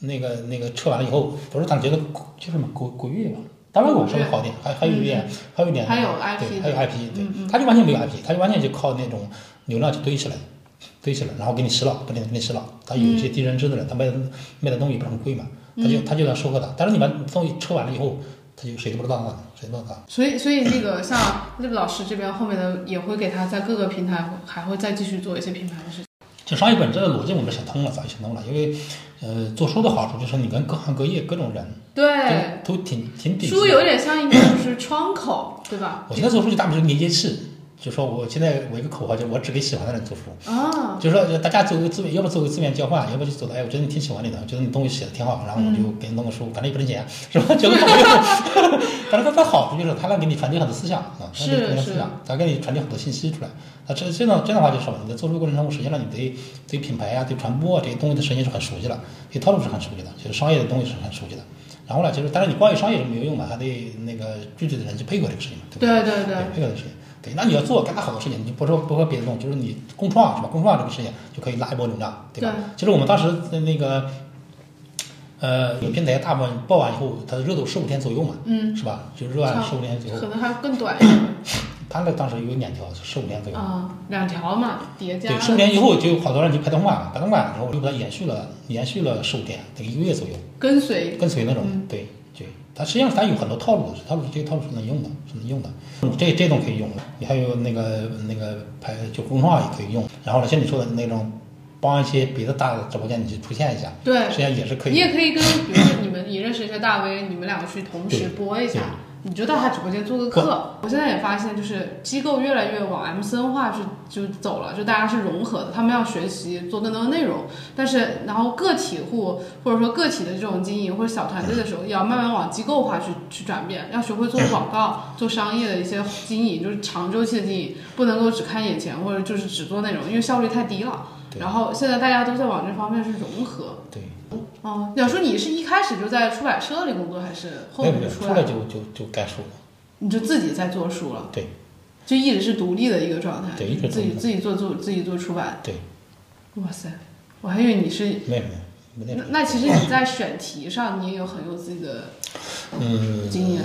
那个那个撤完了以后，不是他觉得就什么果果月吧？当然我稍微好点，还还有一点，还有一点，还有，IP，还有 IP，对他就完全没有 IP，他就完全就靠那种流量去堆起来，堆起来，然后给你洗脑，不停的给你洗脑。他有一些低认知的人，他卖的卖的东西不是很贵嘛，他就他就要收割他。但是你把东西抽完了以后，他就谁都不知道他，谁都不知道他。所以，所以那个像那个老师这边后面的也会给他在各个平台还会再继续做一些品牌的事情。就商业本质的逻辑我们想通了，早就想通了。因为，呃，做书的好处就是你跟各行各业各种人对，都都挺挺底。书有点像一个就是窗口，对吧？我现在做书就大部分是连接器，就说我现在我一个口号就是我只给喜欢的人做书，啊，就是说大家做个资源，要不做个资源交换，要不就走的，哎，我觉得你挺喜欢你的，觉得你东西写的挺好，然后我就给你弄个书，反正也不挣钱，是吧？交个朋友。但是它的好处就是它能给你传递很多思想啊，它给你传递思想，它给你传递很多信息出来。啊，这这样这样的话就是什么，你在做书过程中，实际上你对对品牌啊、对传播啊这些东西的实际是很熟悉了，对套路是很熟悉的，就是商业的东西是很熟悉的。然后呢，就是当然你光有商业是没有用的，还得那个具体的人去配合这个事情嘛，对不对对对对，配合的事情。对，那你要做干好多事情，你就不说不说别的东西，就是你共创是吧？共创这个事情就可以拉一波流量，对吧？其实我们当时的那个，呃，有平台大部分报完以后，它的热度十五天左右嘛，嗯，是吧？就热完十五天左右，可能还更短一点 他那当时有两条，十五天左右。啊，两条嘛，叠加。对，十五天以后就好多人就拍动画，拍动画，然后就把它延续了，延续了十五天，等于一个月左右，跟随。跟随那种，对。它实际上它有很多套路的，套路这个套路是能用的，是能用的。这这种可以用，你还有那个那个拍就公众号也可以用。然后呢，像你说的那种，帮一些别的大的直播间你去出现一下，对实际上也是可以。你也可以跟，比如说你们你认识一些大 V，你们两个去同时播一下，你就到他直播间做个客。我现在也发现，就是机构越来越往 M 森化去就走了，就大家是融合的，他们要学习做更多的内容，但是然后个体户或者说个体的这种经营或者小团队的时候，也要慢慢往机构化去去转变，要学会做广告、做商业的一些经营，就是长周期的经营，不能够只看眼前或者就是只做内容，因为效率太低了。然后现在大家都在往这方面是融合。对，哦，鸟叔，你是一开始就在出版社里工作，还是后面就出来就就就该书了。你就自己在做书了？对，就一直是独立的一个状态。对一直自己自己做做自己做出版。对，哇塞，我还以为你是没有没有那那那其实你在选题上你也有很有自己的嗯，经验。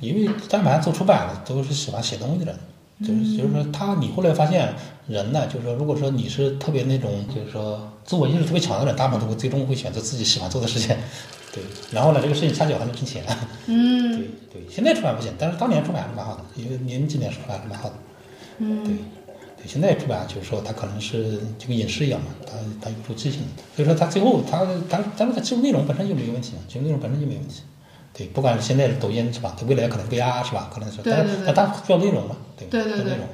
因为但凡做出版的都是喜欢写东西的就是就是说他你后来发现人呢，就是说如果说你是特别那种就是说自我意识特别强的人，大部分都会最终会选择自己喜欢做的事情，对。然后呢，这个事情掐脚还能挣钱，嗯对对。现在出版不行，但是当年出版还是蛮好的，因为您今年出版还是蛮好的，嗯对。对，现在出版就是说，它可能是就跟影视一样嘛，它它有出即兴，所以说它最后它它但是它技术内容本身就没有问题嘛，技术内容本身就没有问题。对，不管是现在是抖音是吧，它未来可能 VR 是吧，可能是，但是对对。对但它需要内容嘛，对，对对对。需要内容，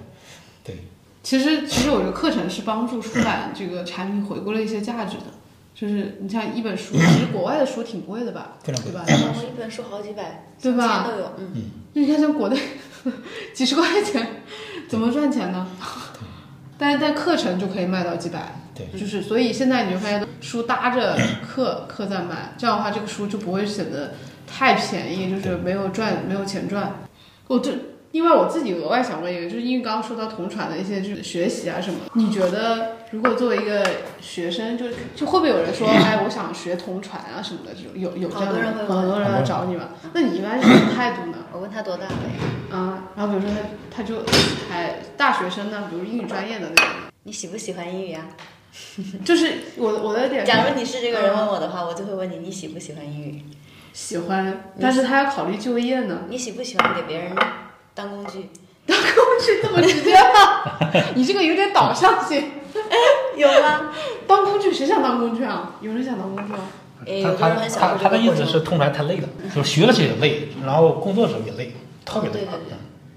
对，其实其实我觉得课程是帮助出版这个产品回归了一些价值的。就是你像一本书，其实国外的书挺贵的吧，非常贵。对吧？然后一本书好几百，对吧？嗯，你看像国内 几十块钱，怎么赚钱呢？但是但课程就可以卖到几百，对，就是所以现在你就发现书搭着课课在卖，这样的话这个书就不会显得太便宜，就是没有赚没有钱赚。我这另外我自己额外想问一个，就是因为刚刚说到同传的一些就是学习啊什么，你觉得如果作为一个学生，就就会不会有人说，哎，我想学同传啊什么的这种，有有这样的好多人会很多人来找你吗？那你一般是什么态度呢？我问他多大了呀？啊，然后比如说他他就还大学生呢，比如英语专业的那种，你喜不喜欢英语啊？就是我我的点假如你是这个人问我的话，我就会问你，你喜不喜欢英语？喜欢，但是他要考虑就业呢，你喜不喜欢给别人当工具？当工具这么直接吗？你这个有点导向性。有吗？当工具谁想当工具啊？有人想当工具吗？诶，他有的人他他他的意。思是通常太累了，就是学了起也累，然后工作的时候也累，特别累。哦对对对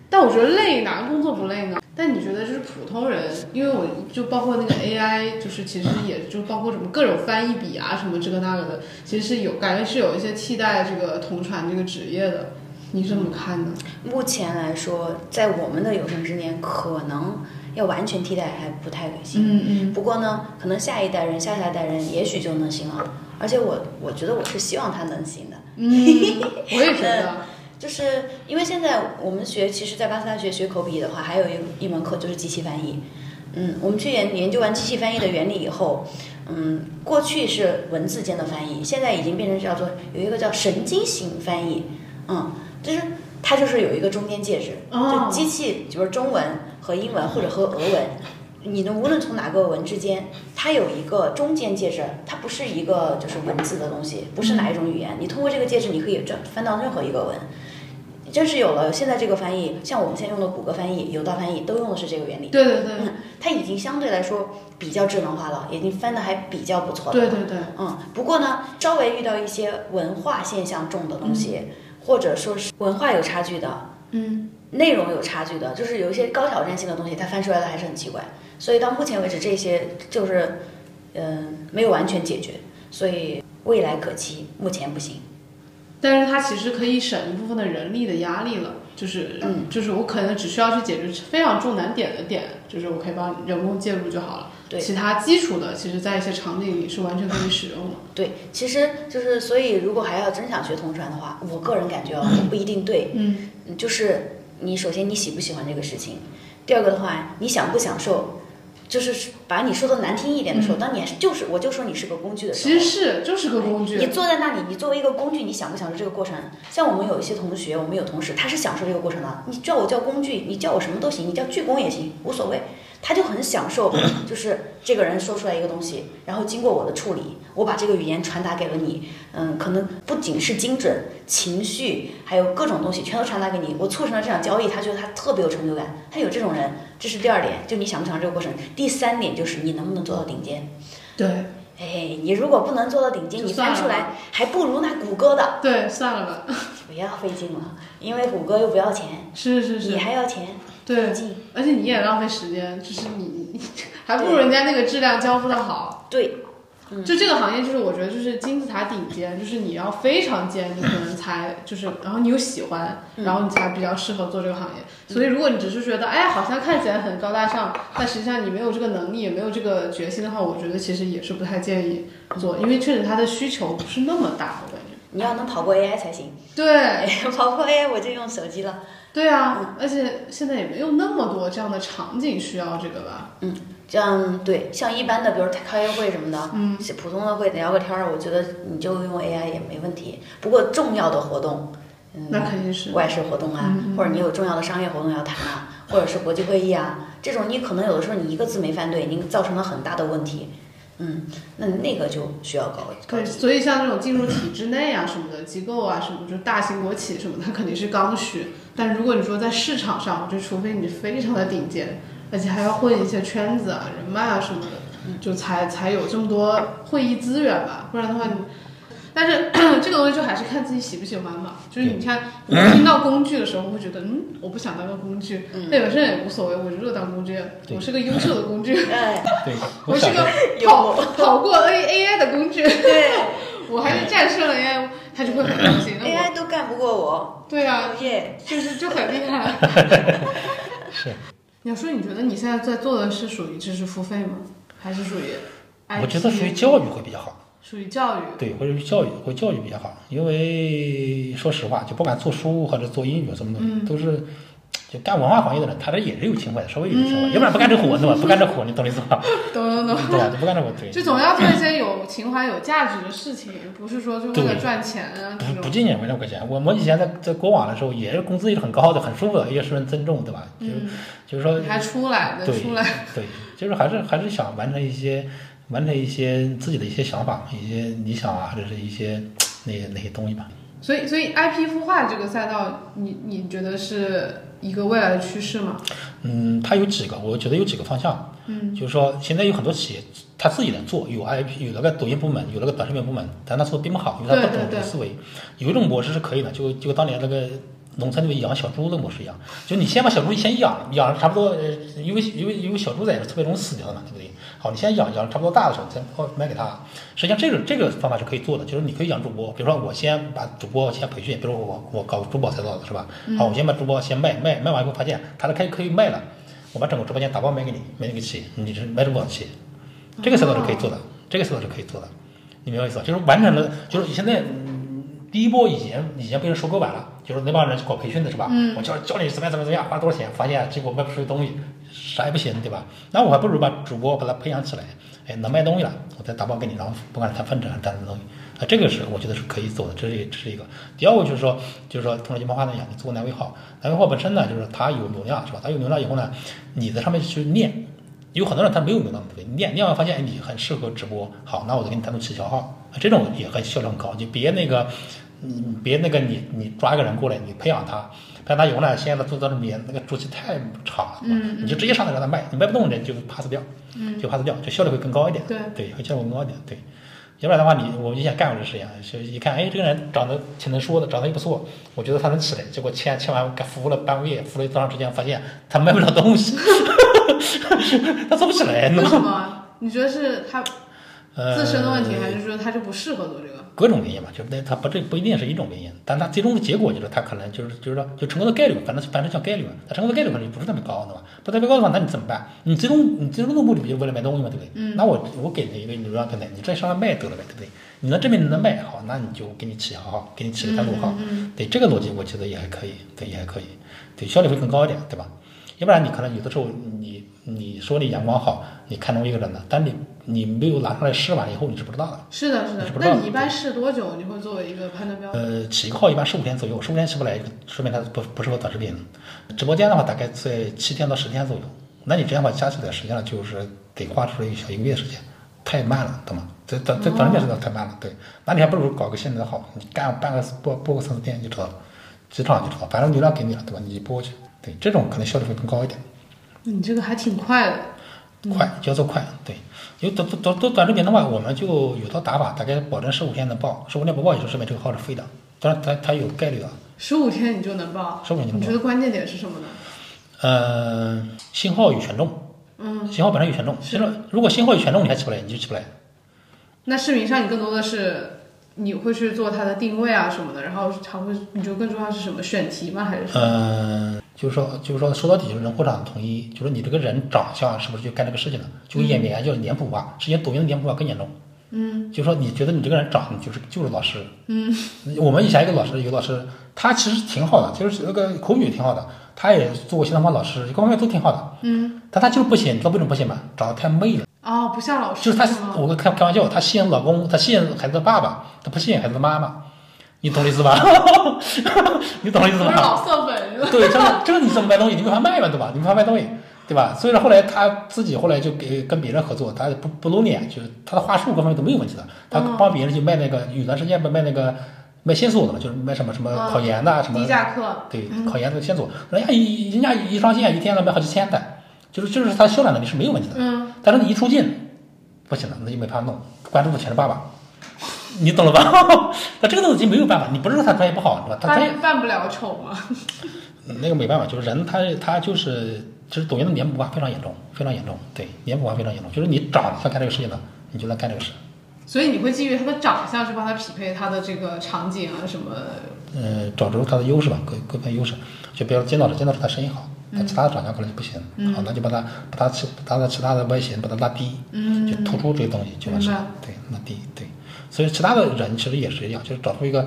但我觉得累，哪个工作不累呢？但你觉得就是普通人，因为我就包括那个 AI，就是其实也就包括什么各种翻译笔啊，什么这个那个的，其实是有感觉是有一些替代这个同传这个职业的，你是怎么看呢？目前来说，在我们的有生之年，可能要完全替代还不太行。嗯嗯不过呢，可能下一代人、下下一代人也许就能行了。而且我我觉得我是希望他能行的，嗯，我也觉得，就是因为现在我们学，其实，在巴斯大学学口笔的话，还有一一门课就是机器翻译。嗯，我们去研研究完机器翻译的原理以后，嗯，过去是文字间的翻译，现在已经变成叫做有一个叫神经型翻译。嗯，就是它就是有一个中间介质，哦就机器，就是中文和英文或者和俄文，你的无论从哪个文之间，它有一个中间介质，它不是一个就是文字的东西，不是哪一种语言，你通过这个介质，你可以转翻到任何一个文。真是有了现在这个翻译，像我们现在用的谷歌翻译、有道翻译，都用的是这个原理。对对对嗯，它已经相对来说比较智能化了，已经翻的还比较不错了。对对对，嗯，不过呢，稍微遇到一些文化现象重的东西，或者说是文化有差距的，嗯，内容有差距的，就是有一些高挑战性的东西，它翻出来的还是很奇怪。所以到目前为止，这些就是嗯、没有完全解决，所以未来可期，目前不行。但是它其实可以省一部分的人力的压力了，就是，嗯就是我可能只需要去解决非常重难点的点，就是我可以帮人工介入就好了。对其他基础的，其实在一些场景里是完全可以使用的。对，其实就是所以，如果还要真想学同传的话，我个人感觉哦，不一定对。嗯，嗯就是你首先你喜不喜欢这个事情，第二个的话，你享不享受，就是把你说的难听一点的时候，当你就是我就说你是个工具的时候，其实是就是个工具。你坐在那里，你作为一个工具，你享不享受这个过程？像我们有一些同学，我们有同事，他是享受这个过程的。你叫我叫工具，你叫我什么都行，你叫巨工也行，无所谓。他就很享受，就是这个人说出来一个东西，然后经过我的处理，我把这个语言传达给了你。嗯，可能不仅是精准，情绪还有各种东西全都传达给你。我促成了这场交易，他觉得他特别有成就感。他有这种人，这是第二点，就你想不想这个过程。第三点就是你能不能做到顶尖。对，哎，你如果不能做到顶尖，你翻出来还不如那谷歌的，对，算了吧。不要费劲了，因为谷歌又不要钱，是是是你，还要钱，对。而且你也浪费时间，就是你你 还不如人家那个质量交付的好。对，就这个行业，就是我觉得就是金字塔顶尖，就是你要非常尖，你可能才就是，然后你又喜欢，嗯然后你才比较适合做这个行业。所以如果你只是觉得，哎，好像看起来很高大上，但实际上你没有这个能力，也没有这个决心的话，我觉得其实也是不太建议做，因为确实它的需求不是那么大，我感觉。你要能跑过 AI 才行。对，跑过 AI 我就用手机了。对啊，而且现在也没有那么多这样的场景需要这个吧？嗯这样对，像一般的，比如开个会什么的，嗯，普通的会聊个天儿，我觉得你就用 AI 也没问题。不过重要的活动，嗯，那肯定是。外事活动啊，或者你有重要的商业活动要谈啊，或者是国际会议啊，这种你可能有的时候你一个字没翻对，你造成了很大的问题。嗯，那那个就需要高高对，所以像这种进入体制内啊什么的机构啊什么，就大型国企什么的，它肯定是刚需。但如果你说在市场上，就除非你非常的顶尖，而且还要混一些圈子啊、人脉啊什么的，就才才有这么多会议资源吧。不然的话你，但是 这个东西就还是看自己喜不喜欢嘛。就是你看，我听到工具的时候，会觉得嗯，我不想当个工具，那有些人也无所谓，我就是当工具，我是个优秀的工具。哎，对，我是个跑跑过 A A I 的工具，对 我还是战胜了 AI，他就会很开心。，AI 都干不过我。对啊，耶，就是就很厉害。是，你要说你觉得你现在在做的是属于知识付费吗？还是属于我觉得属于教育会比较好。属于教育。对，或者是教育，或教育比较好，因为说实话，就不管做书或者做英语什么东西，都是就干文化行业的人，他这也是有情怀的，稍微有点情怀，要不然不干这活，对吧？不干这活，你懂我意思吧？懂懂懂。对吧？就不干这活，对。就总要做一些有情怀、有价值的事情，不是说就为了赚钱不不种。仅仅为了赚钱，我我以前在在国网的时候，也是工资也是很高的，很舒服的，也受人尊重，对吧？就、嗯，就是说，还出来的对出来，对，就是还是还是想完成一些完成一些自己的一些想法、一些理想啊，或者是一些那些那些东西吧。所以所以 IP 孵化这个赛道，你你觉得是一个未来的趋势吗？嗯，它有几个，我觉得有几个方向。嗯，就是说，现在有很多企业他自己能做，有 IP，有那个抖音部门，有那个短视频部门，但他做的并不好，因为他不懂对对对这个思维。有一种模式是可以的，就就当年那个农村里面养小猪的模式一样，就你先把小猪先养，养差不多，因为因为因为小猪仔是特别容易死掉的嘛，对不对？好，你先养养差不多大的时候，再哦卖给他。实际上这个这个方法是可以做的，就是你可以养主播，比如说我先把主播先培训，比如我我搞珠宝赛道的是吧？好，我先把主播先卖卖卖完以后发现他的可以可以卖了，我把整个直播间打包卖给你，卖给企业，你是卖珠宝的企业，这个赛道是可以做的，这个赛道是可以做的，你明白意思吧？就是完成了，就是现在。嗯第一波已经已经被人收购完了，就是那帮人搞培训的是吧？嗯我教教你怎么样怎么样怎么样，花多少钱？发现结果卖不出去东西，啥也不行，对吧？那我还不如把主播把他培养起来，哎，能卖东西了，我再打包给你，然后不管是谈分成还是谈什么东西，啊，这个是我觉得是可以做的，这是这是一个。第二个就是说，就是说同样金毛话那样，你做南威号，南威号本身呢，就是它有流量是吧？它有流量以后呢，你在上面去练。有很多人他没有流量，对不对？练练完发现哎你很适合直播，好，那我就给你单独起小号，这种也很效率很高，就别那个，嗯，别那个你你抓一个人过来，你培养他，培养他以后呢，现在做到这边那个周期太长了，嗯你就直接上来让他卖，你卖不动人就 pass 掉，嗯，就 pass 掉，就效率会更高一点，对对，会效率更高一点，对。要不然的话，你我以前干过这事情，就一看，哎，这个人长得挺能说的，长得也不错，我觉得他能起来。结果签签完，干服务了半个月，服务了多长时间，发现他卖不了东西，他做不起来，你为？什么？你觉得是他呃自身的问题，还是说他就不适合做这个？各种原因吧，就那它不这不一定是一种原因，但它最终的结果就是它可能就是就是说就成功的概率，反正反正叫概率嘛，它成功的概率可能不是特别高，对吧？不特别高的话，那你怎么办？你最终你最终的目的不就是为了卖东西嘛，对不对？嗯那我我给你一个流量平台，你再上来卖得了呗，对不对？你能证明你能卖好，那你就给你起号，给你起个单独号，嗯对这个逻辑我觉得也还可以，对也还可以，对效率会更高一点，对吧？要不然你可能有的时候你你说你阳光好，你看中一个人了，但你你没有拿上来试完以后，你是不知道的。是的，是的那你一般试多久？你会作为一个判断标准？呃，起号一般十五天左右，十五天起不来，说明它不不适合短视频。直播间的话，大概在七天到十天左右。那你这样的话加起来，实际上就是得花出来一小一个月时间，太慢了，懂吗？这短这短视频时代太慢了，对。那你还不如搞个现在的号，你干半个播播个三四天就知道了，几场就知道，反正流量给你了，对吧？你播去，对，这种可能效率会更高一点。你这个还挺快的。快就要做快，对。因为短短短短短视频的话，我们就有套打法，大概保证十五天能爆，十五天不爆也就说明这个号是废的，当然它它有概率啊，十五天你就能报，十五天就能爆你觉。得关键点是什么呢？呃，信号与权重，嗯，信号本身有权重，其实如果信号有权重你还起不来，你就起不来。那视频上你更多的是你会去做它的定位啊什么的，然后还会你觉得更重要是什么选题吗？还是什么？嗯，就是说，就是说，说到底就是人货场统一，就是你这个人长相是不是就干这个事情了？就跟演员叫脸谱化，实际上抖音的脸谱化更严重。嗯，就说你觉得你这个人长得就是就是老师。嗯，我们以前一个老师，有个老师，他其实挺好的，就是那个口语挺好的，他也做过新东方老师，各方面都挺好的。嗯，但他就是不行，你知道为什么不行吗？长得太媚了。哦，不像老师就是他，我跟开开玩笑，他吸引老公，他吸引孩子的爸爸，他不吸引孩子的妈妈，你懂我意思吧？你懂我意思吧？老色粉。对，这个这个你怎么卖东西？你没法卖嘛，对吧？你没法卖东西，对吧？所以说后来他自己后来就给跟别人合作，他不不露脸，就是他的话术各方面都没有问题的。他帮别人去卖那个，有段时间不卖那个卖线索的嘛，就是卖什么什么嗯考研的、什么低价课，对考研的线索，人家一人家一上线一天能卖好几千单，就是就是他销量能力是没有问题的。嗯，但是你一出镜，不行了，那就没法弄，关注的全是爸爸。你懂了吧？那这个东西没有办法，你不是说他专业不好，是吧？他专业扮扮不了丑嘛？那个没办法，就是人他他就是就是抖音的脸谱化非常严重，非常严重，对，脸谱化非常严重，就是你长得像干这个事情的，你就能干这个事。所以你会基于他的长相去帮他匹配他的这个场景啊什么？呃，找出他的优势吧，各各方面优势。就比如金老师，金老师他声音好，他其他的长相可能就不行，好，那就把他把他其把他的其他的外形把他拉低，嗯就突出这个东西就完事明白。对，拉低，对。所以其他的人其实也是一样，就是找出一个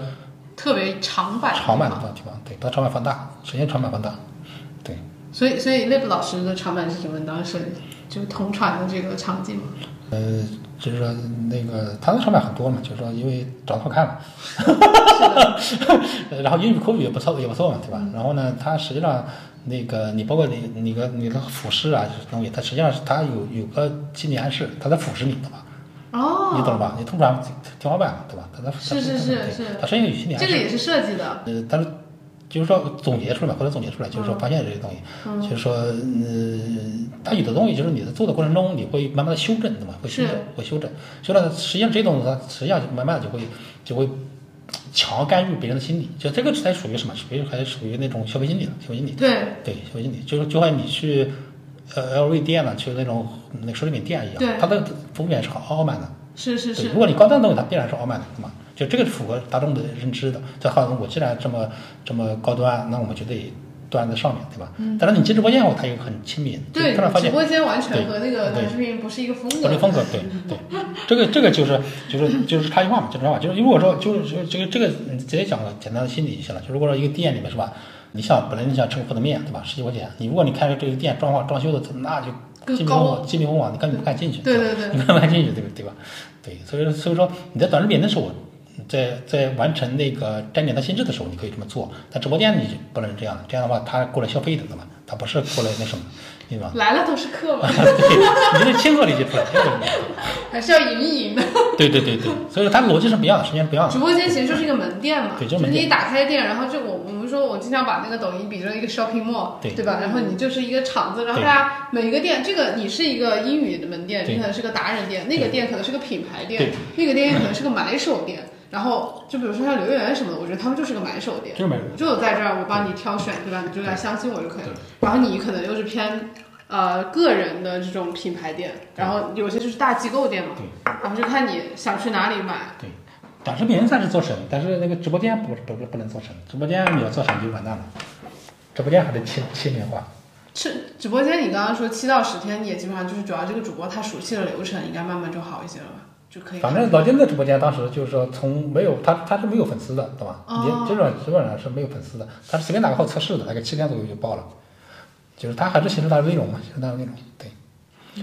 特别长板长板的地方，对，把长板放大，首先长板放大，对。所以，所以 Lip 老师的长板是什么？当时就是同传的这个场景吗？呃，就是说那个他的长板很多嘛，就是说因为长得好看嘛，然后英语口语也不错，也不错嘛，对吧？然后呢，他实际上那个你包括你你个你的俯视啊，这些东西，它实际上是它有有个心理暗示，它在俯视你，对吧？哦，你懂了吧？你通常天花板嘛，对吧？它在是是是对是它实际上有心理。这个也是设计的。呃，但是就是说总结出来嘛，或者总结出来，就是说发现这些东西，就是说，嗯，它有的东西就是你在做的过程中，你会慢慢的修正，对吧？会修正，会修正。修正，实际上这些东西它实际上就慢慢的就会就会强干预别人的心理，就这个才属于什么？属于还属于那种消费心理了，消费心理。对，对，消费心理就是就像你去呃 LV 店呢，去那种那个奢侈品店一样对，它的服务员是很傲慢的。是是是如。果你高端东西，它必然是傲慢的，对吗？就这个是符合大众的认知的。这好像我既然这么这么高端，那我们就得端在上面，对吧？嗯但是你进直播间后，它又很亲民，对突然发，现直播间完全和那个对短视频不是一个风格。不是风格，对 对，这个这个就是就是就是差异化嘛，就是差异化。就是如果说就是就是这个这个你直接讲个简单的心理就行了。就如果说一个店里面是吧，你想本来你想吃个馄饨面对吧，十几块钱，你如果你开个这个店装潢装修的那就更金碧辉高煌，金碧辉煌，你根本不敢进去，对对对你根本不敢进去，对吧对吧？对，所以所以说你在短视频的时候。在在完成那个沾点的心智的时候，你可以这么做。在直播间你就不能这样的，这样的话他过来消费的，对吧？他不是过来那什么，对吧？来了都是客嘛，对，你这亲和力就出来，亲和力就出来。还是要赢一赢的。对对对对，所以说它逻辑是不一样的，实际上不一样的。直播间其实就是一个门店嘛，对就是门店是你打开店，然后就我我们说，我经常把那个抖音比作一个 shopping mall，对吧？然后你就是一个场子，然后对大家每一个店，这个你是一个英语的门店，对你可能是个达人店，那个店可能是个品牌店对，那个店可能是个买手店。然后就比如说像刘源什么的，我觉得他们就是个买手店，就是买手就在这儿我帮你挑选，对吧？你就来相信我就可以了。然后你可能又是偏呃个人的这种品牌店，然后有些就是大机构店嘛，然后就看你想去哪里买。对，短视频算是做生意，但是那个直播间不不不不能做生意，直播间你要做生意就完蛋了，直播间还得亲亲民化。是直播间，你刚刚说七到十天，你也基本上就是主要这个主播他熟悉的流程，应该慢慢就好一些了吧，就可以。反正老金的直播间当时就是说从没有他他是没有粉丝的，对吧？哦也基本上基本上是没有粉丝的，他是随便哪个号测试的，大概七天左右就爆了。就是他还是形式他的内容嘛，形式他的内容，对。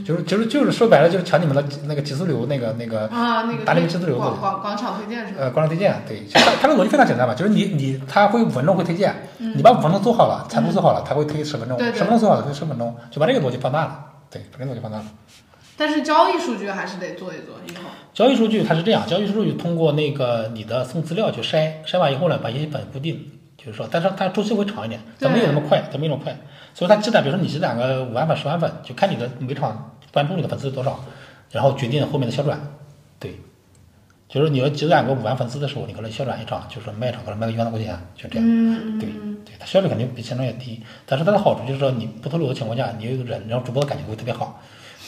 就是就是就是说白了就是抢你们的那个极速流那个那个啊，那个打那个极速流广的广广场推荐是吧？呃，广场推荐，对，就它它的逻辑非常简单嘛，就是你你他会五分钟会推荐，你把五分钟做好了，产出做好了，他会推十分钟，十分钟做好了推十分钟，就把这个逻辑放大了，对，把这个逻辑放大了。但是交易数据还是得做一做，以后。交易数据它是这样，交易数据通过那个你的送资料去筛，筛完以后呢，把一些本固定，就是说，但是它周期会长一点，它没有那么快，它没有那么快，所以它积攒，比如说你积攒个五万粉、十万粉，就看你的每场关注你的粉丝是多少，然后决定后面的销转。对，就是你要积攒个五万粉丝的时候，你可能销转一场，就是卖一场可能卖个一万多块钱，就这样。嗯对对，它效率肯定比现在要低，但是它的好处就是说你不透露的情况下，你有人，然后主播的感觉会特别好，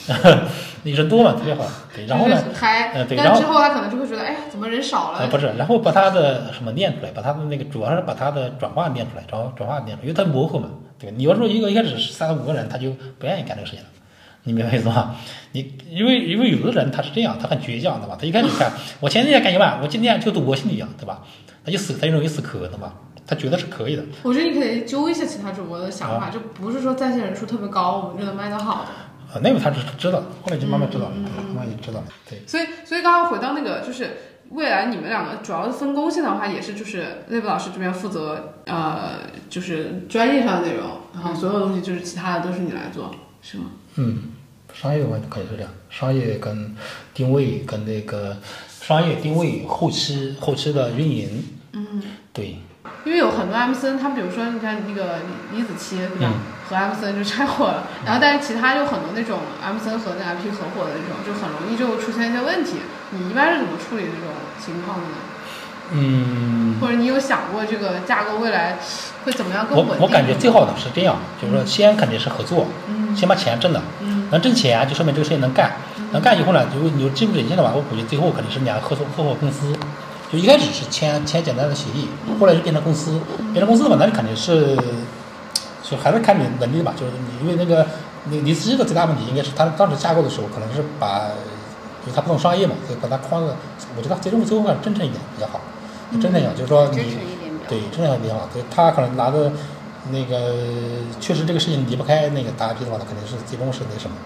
你人多嘛特别好。对，然后呢嗨，呃对然后但之后他可能就会觉得，哎，怎么人少了？呃不是，然后把他的什么念出来，把他的那个主要是把他的转化念出来，转化转化念出来，因为他模糊嘛。对，你要说一个一开始是三五个人，他就不愿意干这个事情了。你明白意思吗？你因为因为有的人他是这样，他很倔强，对吧？他一开始看我前天干一万，我今天就赌博心理一样，对吧？他就死，他就容易死磕，对吧？他觉得是可以的。我觉得你可以揪一些其他主播的想啊法，就不是说在线人数特别高，我们就能卖得好的。啊，那个他是知道，后来就慢慢知道了，慢慢就知道了。对，所以，所以刚刚回到那个，就是未来你们两个主要的分工性的话，也是就是内部老师这边负责呃，就是专业上的内容，然后所有东西就是其他的都是你来做，是吗？嗯，商业的话肯定是这样，商业跟定位跟那个商业定位后期后期的运营，嗯，对，因为有很多 MCN，他比如说你看那个李子柒对吧，和 MCN 就拆伙了，然后但是其他就很多那种 MCN 和那 IP 合伙的那种，就很容易就出现一些问题。你一般是怎么处理这种情况的呢？嗯，或者你有想过这个架构未来会怎么样更我稳定？我感觉最好的是这样，就是说先肯定是合作，嗯先把钱挣了，嗯能挣钱就说明这个事情能干，能干以后呢，如果你有技术领先的话，我估计最后肯定是两个合作合伙公司。就一开始是签签简单的协议，后来就变成公司，变成公司的话，那就肯定是，就还是看你能力吧。就是你因为那个那个李子柒的最大问题应该是他当时架构的时候，可能是把，就是他不懂商业嘛，所以把它框的，我觉得最终最后还是真诚一点比较好，真诚一点，就是说你真诚一点比较好。对他可能拿的那个，确实这个事情离不开那个大 IP 的话，他肯定是最终是那什么，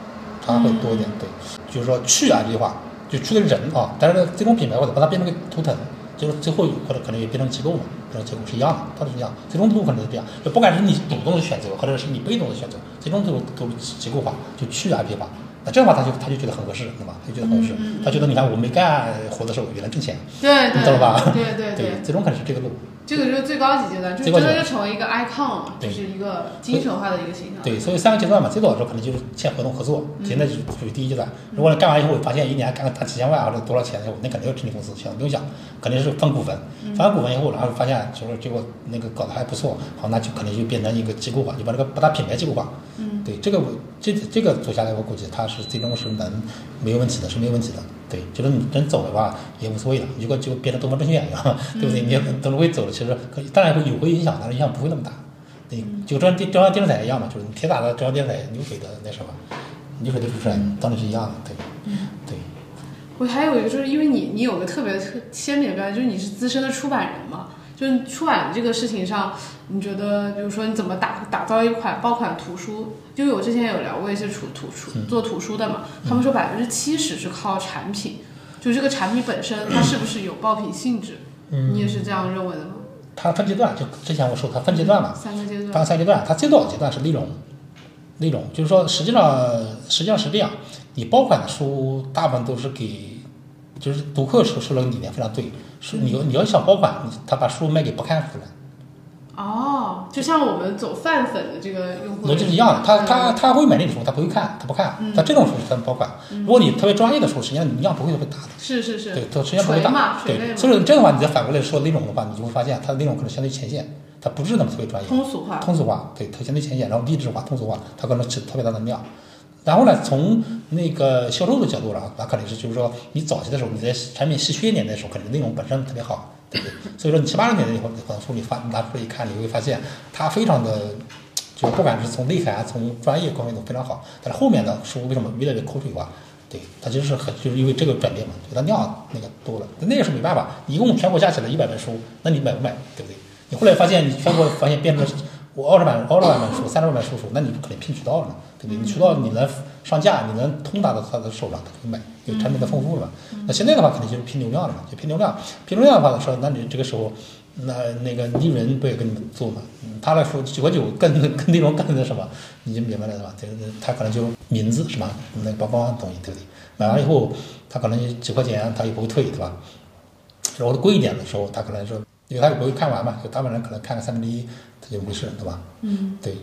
他会多一点。对，就是说去啊这句话，就去的人啊，但是呢，最终品牌或者把它变成个图腾，就是最后或者可能也变成机构嘛，变成机构是一样的，它是一样，最终路可能是这样。就不管是你主动的选择，或者是你被动的选择，最终都都结构化，就去 IP 化。那这样的话，他就他就觉得很合适，对吧？他就觉得很合适，他觉得你看我没干活的时候也能挣钱，对对，你懂了吧？对 对对，最终可能是这个路。这个就是最高级阶段，就是最高级真的就成为一个 icon，就是一个精神化的一个形象。对，所以三个阶段嘛，最早的时候可能就是签合同合作，现在就属于第一阶段。如果你干完以后发现一年干个大几千万或者多少钱以后，那肯定要成立公司，想不用想，肯定是分股份。分完股份以后，然后发现就是结果那个搞得还不错，好，那就肯定就变成一个机构化，就把这个把它品牌机构化。嗯，对，这个我这这个做下来，我估计他是最终是能没有问题的，是没有问题的。对，就是你真走的话也无所谓了，如果就变成东方证券一样，对不对？你等会走了，其实可以当然会有会影响，但是影响不会那么大。对，就中央电中央电视台一样嘛，就是你铁打的中央电视台流水的那什么，流水的主持人，当然是一样的。对，对，我还有一个，就是因为你你有个特别特鲜明的标签，就是你是资深的出版人嘛，就是出版这个事情上，你觉得，比如说你怎么打打造一款爆款图书？就我之前有聊过一些图图书做图书的嘛，他们说百分之七十是靠产品，就这个产品本身它是不是有爆品性质？嗯你也是这样认为的吗？它分阶段，就之前我说它分阶段嘛，三个阶分段，三阶段，它最早阶段是内容，内容就是说实际上实际上是这样，你爆款的书大部分都是给，就是读客说说了个理念非常对，是你要你要想爆款，他把书卖给不看书的人。哦，就像我们走泛粉的这个用户逻辑是一样的，他他他会买那种书，他不会看，他不看，嗯他这种书他爆款。如果你特别专业的书，实际上你量不会特别大的，是是是，对，它实际上不会大，对。所以说这样的话，你再反过来说内容的话，你就会发现它的内容可能相对前线，它不是那么特别专业，通俗化，通俗化，对，它相对前沿，然后励志化、通俗化，它可能起特别大的量。然后呢，从那个销售的角度上，那肯定是就是说，你早期的时候，你在产品稀缺一点的时候，可能内容本身特别好？所以说你七八十年代以后，可能书你发拿出来一看，你会发现它非常的，就不管是从内涵、从专业各方面都非常好。但是后面的书为什么越来越口水化？对，它其实是很就是因为这个转变嘛，就它量那个多了，那个是没办法。一共全国加起来一百本书，那你买不买？对不对？你后来发现你全国发现变成我二十万、二十万本书、三十万本书，那你肯定拼渠道了，对？你渠道你能上架，你能通达到他的手上，他可以买，有产品的丰富了嘛。那现在的话，肯定就是拼流量了嘛，就拼流量。拼流量的话说，那你这个时候，那那个利润不也跟你做嘛？嗯他来说九个九跟跟内容跟那什么，你就明白了是吧？这他可能就名字是吧？那个曝光东西对不对？买完以后，他可能几块钱他也不会退对吧？然后贵一点的时候，他可能说因为他也不会看完嘛，就大部分人可能看个三分之一，他就没事，对吧？嗯，对，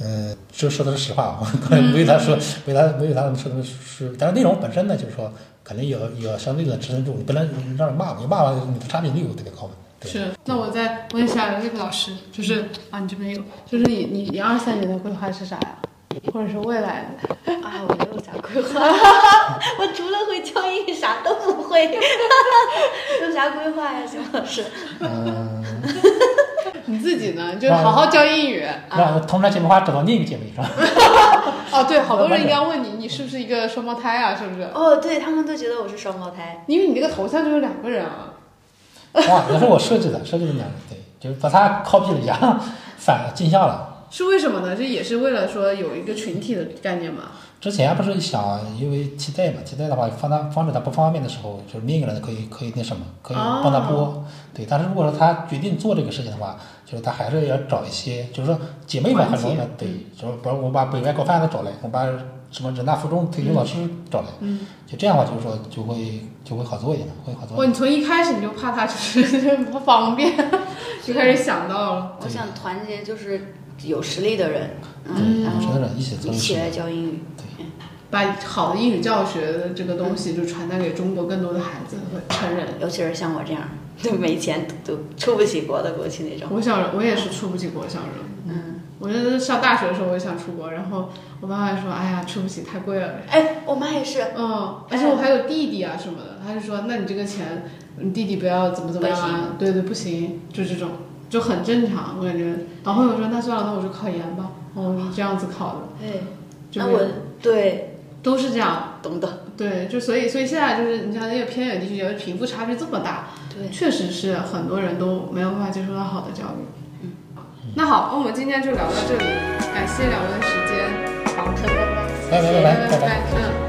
嗯、这说的是实话啊，可能没有他说，没有他没有他们说的是，但是内容本身呢，就是说肯定有有相对的支撑住，你不能让人骂，你骂了你的差评率特别高嘛。对是。那我再问一下那个老师，就是啊，你这边有，就是你你你二三年的规划是啥呀？或者是未来的？啊，我没有啥规划，我除了会教英语啥都不会，有啥规划呀，邢老师？嗯，你自己呢？就是好好教英语。让同场节目话找到另一个姐妹是吧？哦，对，好多人应该问你，你是不是一个双胞胎啊？是不是？哦，对他们都觉得我是双胞胎。因为你那个头像就有两个人啊。哇，那是我设计的，设计的两个，对，就是把它 copy 了一下，反了镜像了。是为什么呢？这也是为了说有一个群体的概念嘛。之前不是想因为替代嘛，替代的话放他防止他不方便的时候，就是另一个人可以可以那什么，可以帮他播。对，但是如果说他决定做这个事情的话，就是他还是要找一些，就是说姐妹们很容易的，对，就是比如我把北外高翻的找来，我把什么人大附中退休老师找来，嗯，就这样的话，就是说就会就会好做一点，会好做哇，一点。你从一开始你就怕他就是不方便，就开始想到了。我想团结就是有实力的人，嗯嗯，然后有识的人一起做一起来教英语。把好的英语教学的这个东西就传达给中国更多的孩子和成人。尤其是像我这样，就没钱都出不起国的国去那种。我小我也是出不起国，小时候，嗯，我觉得上大学的时候我也想出国，然后我妈妈说，哎呀，出不起，太贵了。哎，我妈也是，嗯，而且我还有弟弟啊什么的，她就说，那你这个钱，你弟弟不要怎么怎么样啊？对对，不行，就这种，就很正常，我感觉。然后我说，那算了，那我就考研吧。哦，你这样子考的，对，就那我对都是这样。懂的，对，就所以所以现在就是你像那个偏远地区，有贫富差距这么大，对，确实是很多人都没有办法接受到好的教育。嗯，那好，那我们今天就聊到这里，感谢两位的时间。好，拜拜拜拜拜拜。嗯。